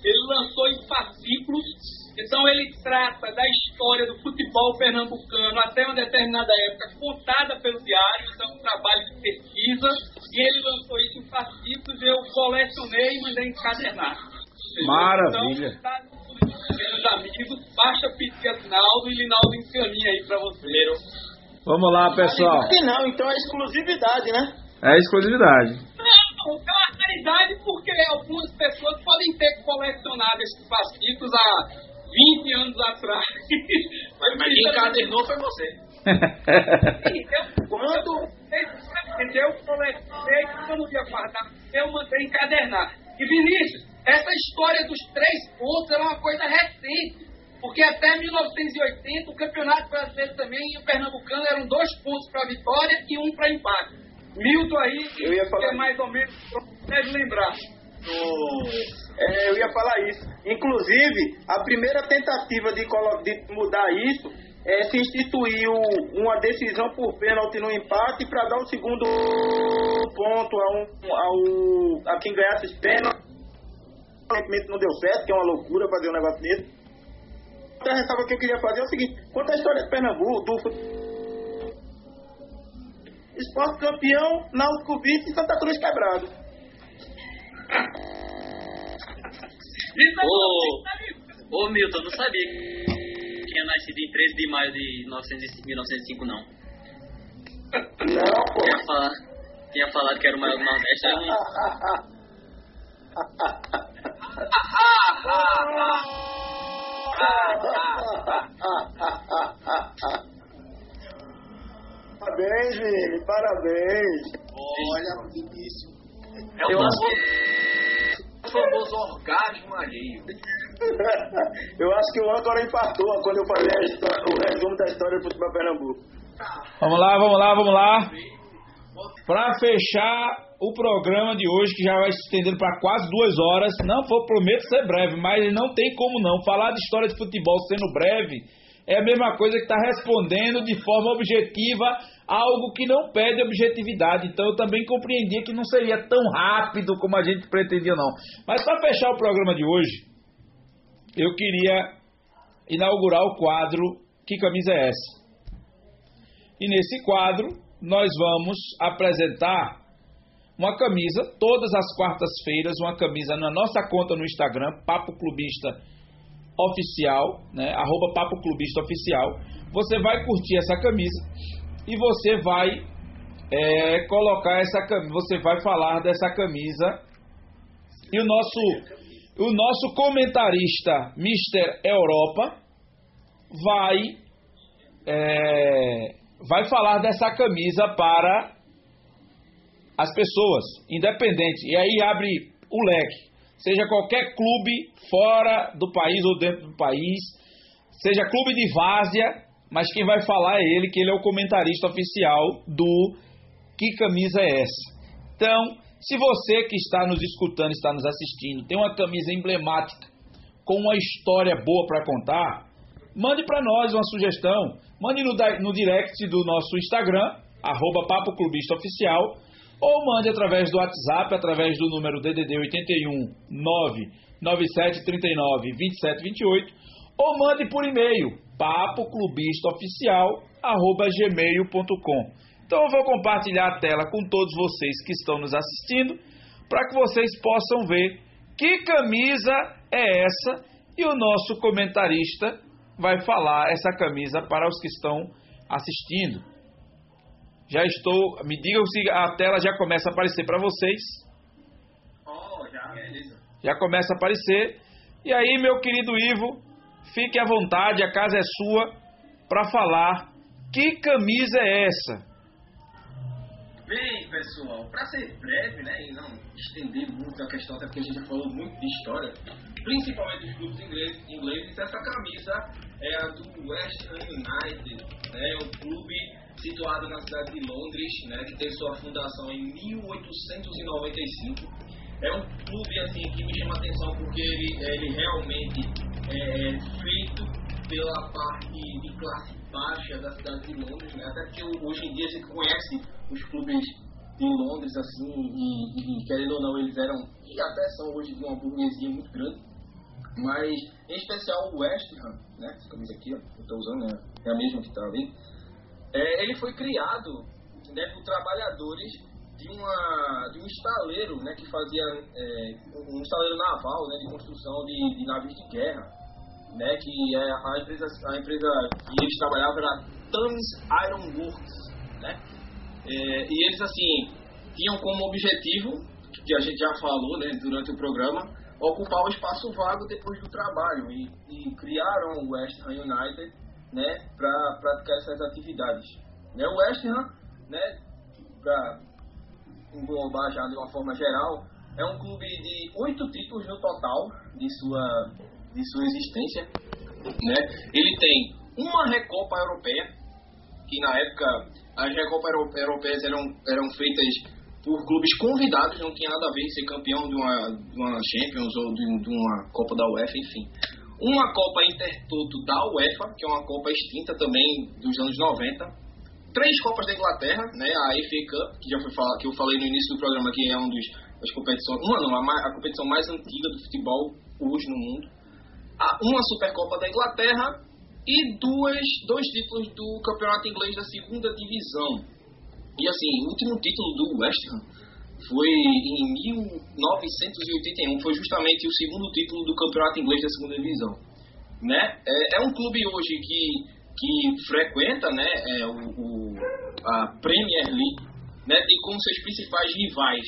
Ele lançou em fascículos, então ele trata da história do futebol pernambucano até uma determinada época, contada pelo Diário, então é um trabalho de pesquisa, e ele lançou isso em fascículos, eu colecionei e mandei encadernar. Maravilha. Então, tá meus amigos, baixa pedir a Linaldo e Linaldo encaminha aí pra você. Primeiro, Vamos lá, pessoal. Não, então é exclusividade, né? É exclusividade. Não, é uma raridade porque algumas pessoas podem ter colecionado esses fascículos há 20 anos atrás. mas, mas quem encadernou foi você. Eu, Quando eu colecionei, eu não ia guardar, eu mandei encadernar. E Vinícius, essa história dos três pontos era uma coisa recente. Porque até 1980 o Campeonato Brasileiro também e o Pernambucano eram dois pontos para vitória e um para empate. Milton aí, Eu ia que falar é mais ou menos, deve lembrar. É, eu ia falar isso. Inclusive, a primeira tentativa de, de mudar isso é se instituiu uma decisão por pênalti no empate para dar o segundo ponto a, um, ao, a quem ganhasse os pênaltis. Aparentemente não deu certo, que é uma loucura fazer um negócio desse. Outra ressalva que eu queria fazer é o seguinte: quanto à história de Pernambuco, do esporte campeão, Náutico vice e Santa Cruz quebrado. Isso é Ô, ô Milton, não sabia que tinha nascido em 13 de maio de 1900 1905, não. Não, pô. Tinha falado, tinha falado que era o maior do Nordeste. Parabéns, Vini, parabéns. Olha, Vinícius. É o famoso, famoso orgasmo alheio. eu acho que o âncora infartou quando eu falei a história, o resumo da história do futebol Pernambuco. Vamos lá, vamos lá, vamos lá. Para fechar o programa de hoje, que já vai se estendendo para quase duas horas, não vou prometo ser breve, mas não tem como não. Falar de história de futebol sendo breve é a mesma coisa que estar tá respondendo de forma objetiva algo que não pede objetividade. Então eu também compreendia que não seria tão rápido como a gente pretendia, não. Mas para fechar o programa de hoje, eu queria inaugurar o quadro Que Camisa é essa? E nesse quadro nós vamos apresentar uma camisa, todas as quartas-feiras, uma camisa na nossa conta no Instagram, Papo Clubista Oficial, né? Arroba Papo Clubista Oficial. Você vai curtir essa camisa e você vai é, colocar essa camisa, você vai falar dessa camisa. E o nosso, o nosso comentarista, Mr. Europa, vai, é, vai falar dessa camisa para as pessoas, independente. E aí abre o leque. Seja qualquer clube fora do país ou dentro do país, seja clube de várzea, mas quem vai falar é ele, que ele é o comentarista oficial do Que Camisa é essa? Então, se você que está nos escutando, está nos assistindo, tem uma camisa emblemática com uma história boa para contar, mande para nós uma sugestão. Mande no, no direct do nosso Instagram, arroba Papo Clubista Oficial, ou mande através do WhatsApp, através do número DDD 81 997 39 27 28, ou mande por e-mail, papoclubistaoficial@gmail.com. Então eu vou compartilhar a tela com todos vocês que estão nos assistindo, para que vocês possam ver que camisa é essa e o nosso comentarista vai falar essa camisa para os que estão assistindo. Já estou. Me digam se a tela já começa a aparecer para vocês. Oh, já, beleza. Já começa a aparecer. E aí, meu querido Ivo, fique à vontade, a casa é sua para falar que camisa é essa. Bem, pessoal, para ser breve, né, e não estender muito a questão, até porque a gente já falou muito de história, principalmente dos clubes ingleses, ingleses essa camisa é a do West Ham United, né, o clube situado na cidade de Londres, né, que teve sua fundação em 1895. É um clube assim que me chama atenção porque ele, ele realmente é, é feito pela parte de classe baixa da cidade de Londres, né? até porque hoje em dia gente conhece os clubes em Londres assim e, e querendo ou não eles eram e até são hoje de uma burguesia muito grande, mas em especial o West Ham, né? Essa camisa aqui, ó, eu estou usando, né? é a mesma que está ali é, ele foi criado né, por trabalhadores de, uma, de um estaleiro né, que fazia é, um estaleiro naval né, de construção de, de navios de guerra, né, que é a empresa, a empresa que eles trabalhavam era Thames Iron Works, né, é, e eles assim tinham como objetivo, que a gente já falou né, durante o programa, ocupar o espaço vago depois do trabalho e, e criaram o West Ham United né, para praticar essas atividades. Né, o West Ham, né, para englobar já de uma forma geral, é um clube de oito títulos no total de sua, de sua existência. Né? Ele tem uma Recopa Europeia, que na época as Recopas Europeias eram, eram feitas por clubes convidados, não tinha nada a ver ser campeão de uma, de uma Champions ou de, de uma Copa da UEFA, enfim. Uma Copa Intertoto da UEFA, que é uma Copa extinta também dos anos 90, três Copas da Inglaterra, né, a FA Cup, que já foi falar, que eu falei no início do programa, que é uma das competições, uma não, a, a, competição mais antiga do futebol hoje no mundo, a, uma Supercopa da Inglaterra e duas, dois títulos do Campeonato Inglês da Segunda Divisão. E assim, o último título do West Ham foi em 1981, foi justamente o segundo título do campeonato inglês da segunda divisão. Né? É, é um clube hoje que, que frequenta né, é, o, o, a Premier League, né, tem como seus principais rivais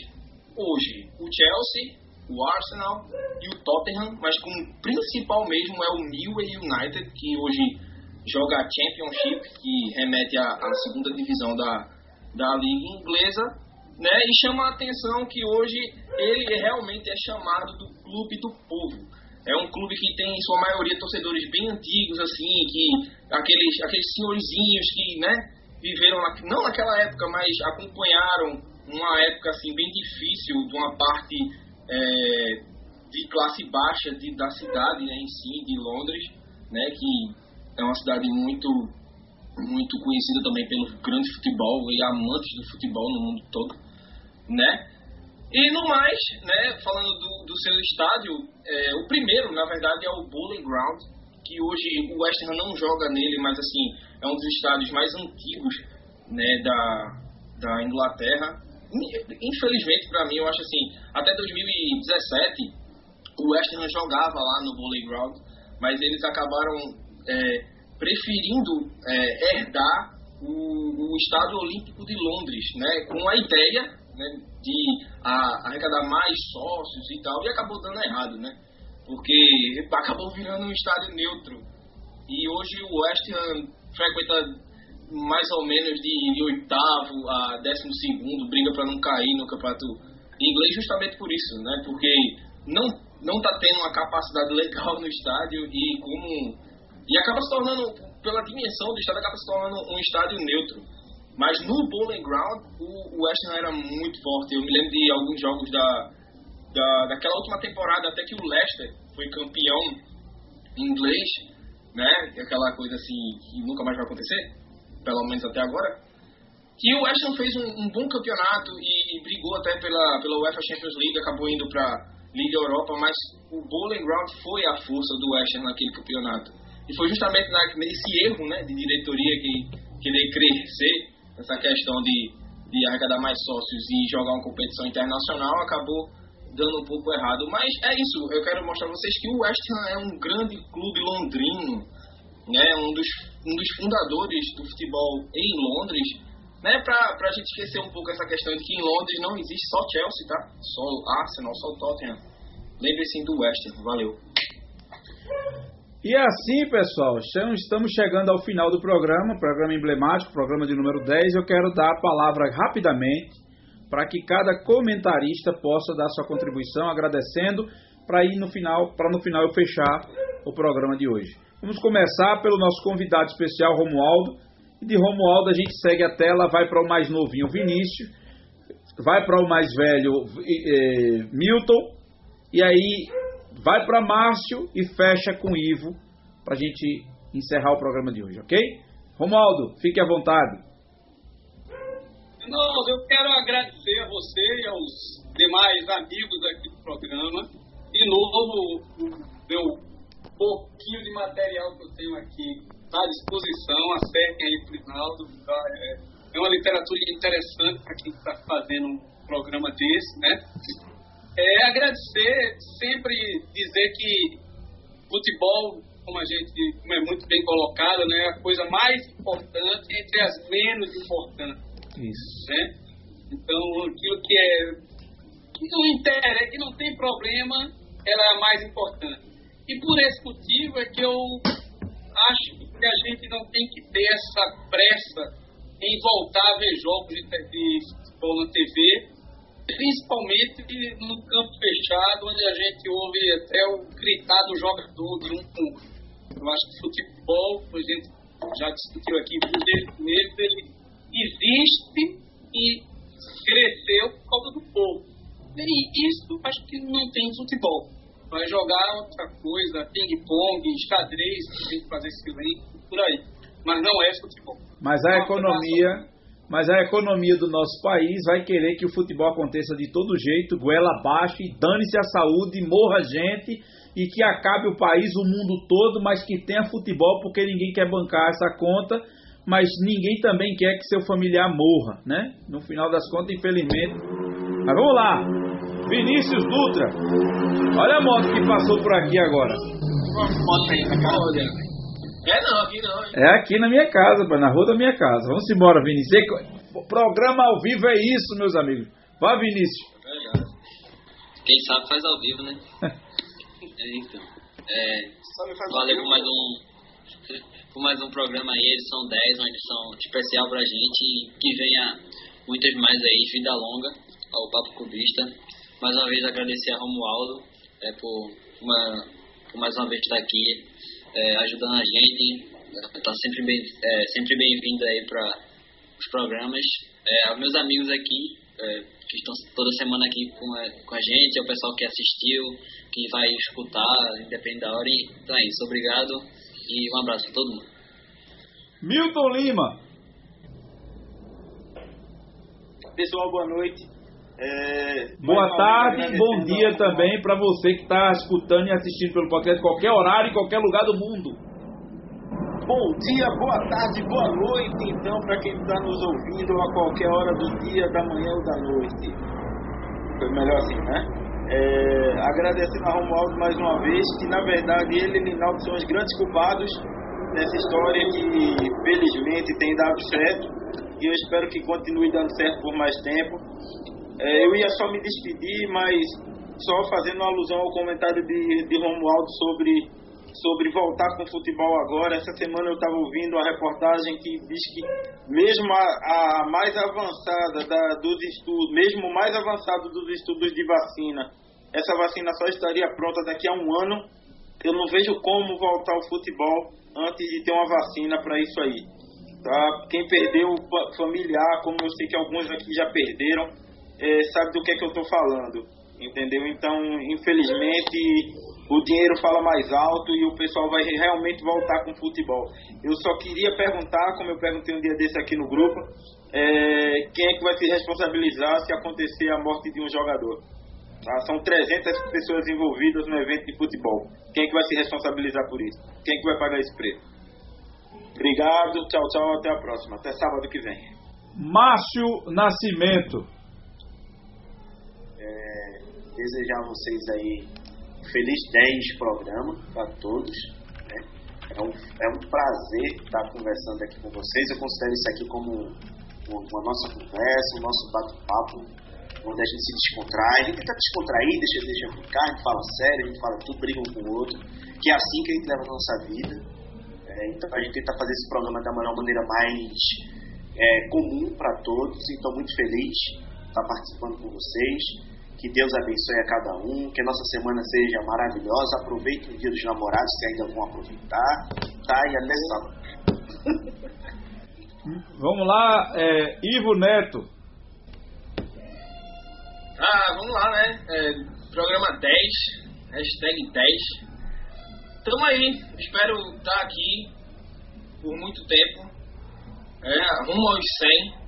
hoje o Chelsea, o Arsenal e o Tottenham, mas como principal mesmo é o New United, que hoje joga a Championship, que remete à segunda divisão da, da liga inglesa, né? E chama a atenção que hoje ele realmente é chamado do clube do povo. É um clube que tem, em sua maioria, torcedores bem antigos, assim, que aqueles, aqueles senhorzinhos que, né, viveram, não naquela época, mas acompanharam uma época, assim, bem difícil de uma parte é, de classe baixa de, da cidade, né, em si, de Londres, né, que é uma cidade muito muito conhecida também pelo grande futebol e amantes do futebol no mundo todo, né? E no mais, né, falando do, do seu estádio, é, o primeiro, na verdade, é o Bowling Ground, que hoje o West Ham não joga nele, mas assim, é um dos estádios mais antigos, né, da, da Inglaterra. Infelizmente, para mim, eu acho assim, até 2017, o West Ham jogava lá no Bowling Ground, mas eles acabaram é, preferindo é, herdar o, o Estádio Olímpico de Londres, né, com a ideia né, de a, arrecadar mais sócios e tal, e acabou dando errado, né, porque acabou virando um estádio neutro. E hoje o West Ham frequenta mais ou menos de, oitavo a décimo segundo, briga para não cair no campeonato inglês justamente por isso, né, porque não não está tendo uma capacidade legal no estádio e como e acaba se tornando, pela dimensão do estádio, acaba se tornando um estádio neutro. Mas no Bowling Ground, o, West Ham era muito forte. Eu me lembro de alguns jogos da, da, daquela última temporada, até que o Leicester foi campeão inglês, né? Aquela coisa assim que nunca mais vai acontecer, pelo menos até agora. Que o West Ham fez um, um bom campeonato e, e, brigou até pela, pela UEFA Champions League, acabou indo para Liga Europa, mas o Bowling Ground foi a força do West Ham naquele campeonato. E foi justamente na, nesse erro né, de diretoria que querer crescer, essa questão de, de arrecadar mais sócios e jogar uma competição internacional, acabou dando um pouco errado. Mas é isso, eu quero mostrar a vocês que o West Ham é um grande clube londrino, né, um, dos, um dos fundadores do futebol em Londres, né, pra, pra gente esquecer um pouco essa questão de que em Londres não existe só Chelsea, tá? Só Arsenal, só Tottenham. Lembre-se do West Ham, valeu. E assim, pessoal, estamos chegando ao final do programa, programa emblemático, programa de número 10. Eu quero dar a palavra rapidamente para que cada comentarista possa dar sua contribuição, agradecendo, para ir no final, para no final eu fechar o programa de hoje. Vamos começar pelo nosso convidado especial, Romualdo. E de Romualdo a gente segue a tela, vai para o mais novinho, Vinícius, vai para o mais velho, eh, Milton, e aí vai para Márcio e fecha com Ivo para a gente encerrar o programa de hoje, ok? Romualdo, fique à vontade. Não, eu quero agradecer a você e aos demais amigos aqui do programa. De novo, o meu pouquinho de material que eu tenho aqui à disposição. Acertem aí para o Rinaldo. Tá? É, é uma literatura interessante para quem está fazendo um programa desse, né? É agradecer, sempre dizer que futebol, como a gente como é muito bem colocado, né, é a coisa mais importante entre as menos importantes. Isso. Né? Então, aquilo que é que não interessa, que não tem problema, ela é a mais importante. E por esse motivo é que eu acho que a gente não tem que ter essa pressa em voltar a ver jogos de, de futebol na TV, principalmente no campo fechado, onde a gente ouve até o gritar do jogador de um Eu acho que futebol, a gente já discutiu aqui com eles, ele existe e cresceu por causa do povo. E isso acho que não tem futebol. Vai jogar outra coisa, ping-pong, xadrez, tem que fazer silêncio, por aí. Mas não é futebol. Mas a economia mas a economia do nosso país vai querer que o futebol aconteça de todo jeito, goela abaixo, e dane-se a saúde, morra gente, e que acabe o país, o mundo todo, mas que tenha futebol, porque ninguém quer bancar essa conta, mas ninguém também quer que seu familiar morra, né? No final das contas, infelizmente. Mas vamos lá! Vinícius Dutra, olha a moto que passou por aqui agora. Olha. É não, aqui não. Hein? É aqui na minha casa, na rua da minha casa. Vamos embora, Vinícius. O programa ao vivo é isso, meus amigos. Vá, Vinícius. É Quem sabe faz ao vivo, né? é, então. É, valeu por mais um por mais um programa aí, edição 10, uma edição especial pra gente e que venha muitas mais aí, vida longa ao Papo Cubista. Mais uma vez agradecer a Romualdo é, por, uma, por mais uma vez estar aqui é, ajudando a gente. Está sempre bem, é, sempre bem-vindo aí para os programas. É, aos meus amigos aqui, é, que estão toda semana aqui com a, com a gente, ao pessoal que assistiu, que vai escutar, independente da hora. Então é isso, obrigado e um abraço para todo mundo. Milton Lima. Pessoal, boa noite. É, boa tarde bom dia também para você que está escutando e assistindo pelo podcast qualquer horário, em qualquer lugar do mundo. Bom dia, boa tarde, boa noite, então, para quem está nos ouvindo a qualquer hora do dia, da manhã ou da noite. Foi melhor assim, né? É, agradecendo a Romualdo mais uma vez, que na verdade ele e Linaldo são os grandes culpados nessa história que felizmente tem dado certo e eu espero que continue dando certo por mais tempo. É, eu ia só me despedir, mas só fazendo alusão ao comentário de, de Romualdo sobre, sobre voltar com o futebol agora. Essa semana eu estava ouvindo a reportagem que diz que mesmo a, a mais avançada da, dos estudos, mesmo mais avançado dos estudos de vacina, essa vacina só estaria pronta daqui a um ano. Eu não vejo como voltar ao futebol antes de ter uma vacina para isso aí. Tá? Quem perdeu familiar, como eu sei que alguns aqui já perderam, é, sabe do que é que eu estou falando, entendeu? Então, infelizmente, o dinheiro fala mais alto e o pessoal vai realmente voltar com o futebol. Eu só queria perguntar, como eu perguntei um dia desse aqui no grupo, é, quem é que vai se responsabilizar se acontecer a morte de um jogador? Tá? São 300 pessoas envolvidas no evento de futebol. Quem é que vai se responsabilizar por isso? Quem é que vai pagar esse preço? Obrigado, tchau, tchau, até a próxima. Até sábado que vem. Márcio Nascimento. É, desejar a vocês aí um feliz 10 programa para todos. Né? É, um, é um prazer estar conversando aqui com vocês. Eu considero isso aqui como uma nossa conversa, um nosso bate-papo, onde a gente se descontrai. A gente tenta descontrair, deixa, deixa ficar, a gente fala sério, a gente fala tudo, briga um com o outro, que é assim que a gente leva a nossa vida. É, então a gente tenta fazer esse programa da melhor maneira mais é, comum para todos. Então, muito feliz estar participando com vocês. Que Deus abençoe a cada um, que a nossa semana seja maravilhosa. Aproveite o dia dos namorados, se ainda vão aproveitar. Tá? E até sábado. Vamos lá, é, Ivo Neto. Ah, vamos lá, né? É, programa 10, hashtag 10. Tamo aí, espero estar aqui por muito tempo. É, rumo aos 100.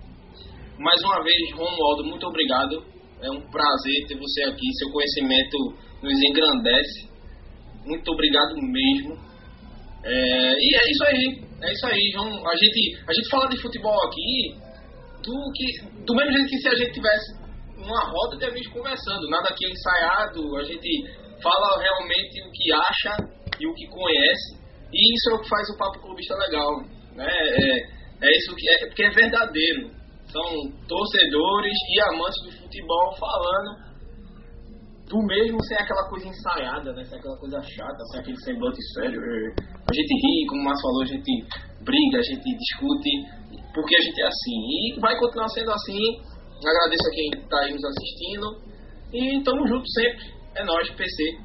Mais uma vez, Romualdo, muito obrigado. É um prazer ter você aqui. Seu conhecimento nos engrandece. Muito obrigado mesmo. É, e é isso aí. É isso aí, João. A gente, a gente fala de futebol aqui do, que, do mesmo jeito que se a gente tivesse uma roda de amigos conversando. Nada aqui ensaiado. A gente fala realmente o que acha e o que conhece. E isso é o que faz o Papo Clubista legal. Né? É, é isso que é, porque é verdadeiro. São torcedores e amantes do futebol falando do mesmo sem aquela coisa ensaiada, né? sem aquela coisa chata, sem aquele semblante sério. A gente ri, como o Márcio falou, a gente briga, a gente discute, porque a gente é assim. E vai continuar sendo assim. Agradeço a quem está aí nos assistindo. E tamo junto sempre. É nóis, PC.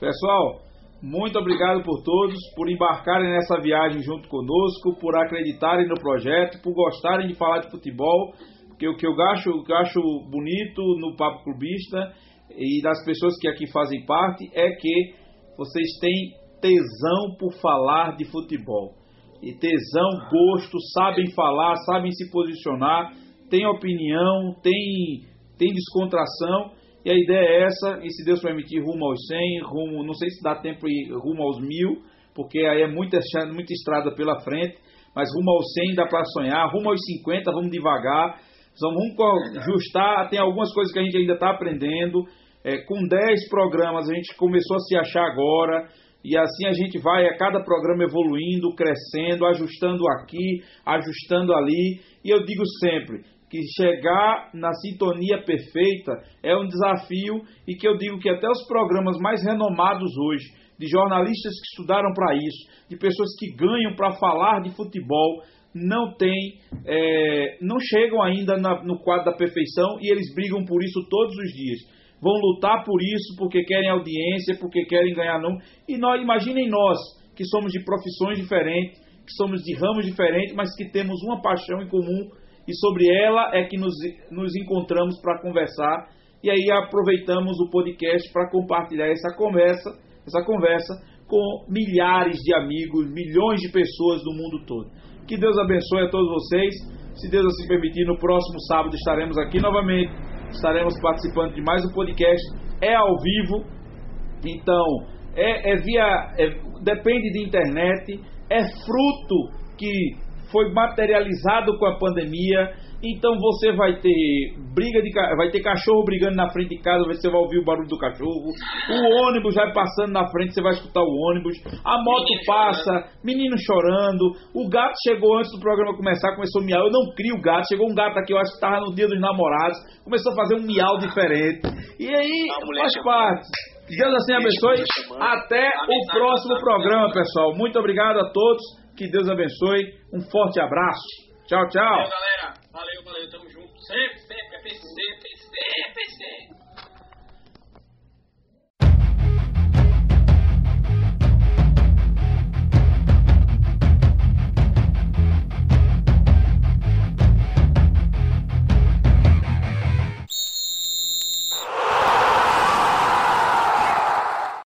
Pessoal, muito obrigado por todos, por embarcarem nessa viagem junto conosco, por acreditarem no projeto, por gostarem de falar de futebol. Porque o que eu acho, que eu acho bonito no Papo Clubista e das pessoas que aqui fazem parte é que vocês têm tesão por falar de futebol. E tesão, gosto, sabem falar, sabem se posicionar, tem opinião, tem, tem descontração. E a ideia é essa, e se Deus permitir, rumo aos 100, rumo, não sei se dá tempo ir rumo aos mil, porque aí é muita, muita estrada pela frente, mas rumo aos 100 dá para sonhar, rumo aos 50 vamos devagar, vamos ajustar, tem algumas coisas que a gente ainda está aprendendo, é, com 10 programas a gente começou a se achar agora, e assim a gente vai a cada programa evoluindo, crescendo, ajustando aqui, ajustando ali. E eu digo sempre: que chegar na sintonia perfeita é um desafio e que eu digo que até os programas mais renomados hoje, de jornalistas que estudaram para isso, de pessoas que ganham para falar de futebol, não tem, é, não chegam ainda na, no quadro da perfeição e eles brigam por isso todos os dias. Vão lutar por isso porque querem audiência, porque querem ganhar número. E nós, imaginem nós, que somos de profissões diferentes, que somos de ramos diferentes, mas que temos uma paixão em comum e sobre ela é que nos, nos encontramos para conversar. E aí aproveitamos o podcast para compartilhar essa conversa, essa conversa com milhares de amigos, milhões de pessoas do mundo todo. Que Deus abençoe a todos vocês. Se Deus assim permitir, no próximo sábado estaremos aqui novamente. Estaremos participando de mais um podcast. É ao vivo, então é, é via. É, depende de internet. É fruto que foi materializado com a pandemia então você vai ter briga de vai ter cachorro brigando na frente de casa, você vai ouvir o barulho do cachorro. O ônibus vai passando na frente, você vai escutar o ônibus. A moto menino passa, chorando. menino chorando. O gato chegou antes do programa começar, começou a miar. Eu não crio gato, chegou um gato aqui, eu acho que estava no dia dos namorados, começou a fazer um miau diferente. E aí faz parte. Deus assim abençoe. Até o próximo programa, pessoal. Muito obrigado a todos. Que Deus abençoe. Um forte abraço. Tchau, tchau. Valeu, galera. Valeu, valeu. Tamo junto. Sempre, sempre. sempre, PC, é PC, é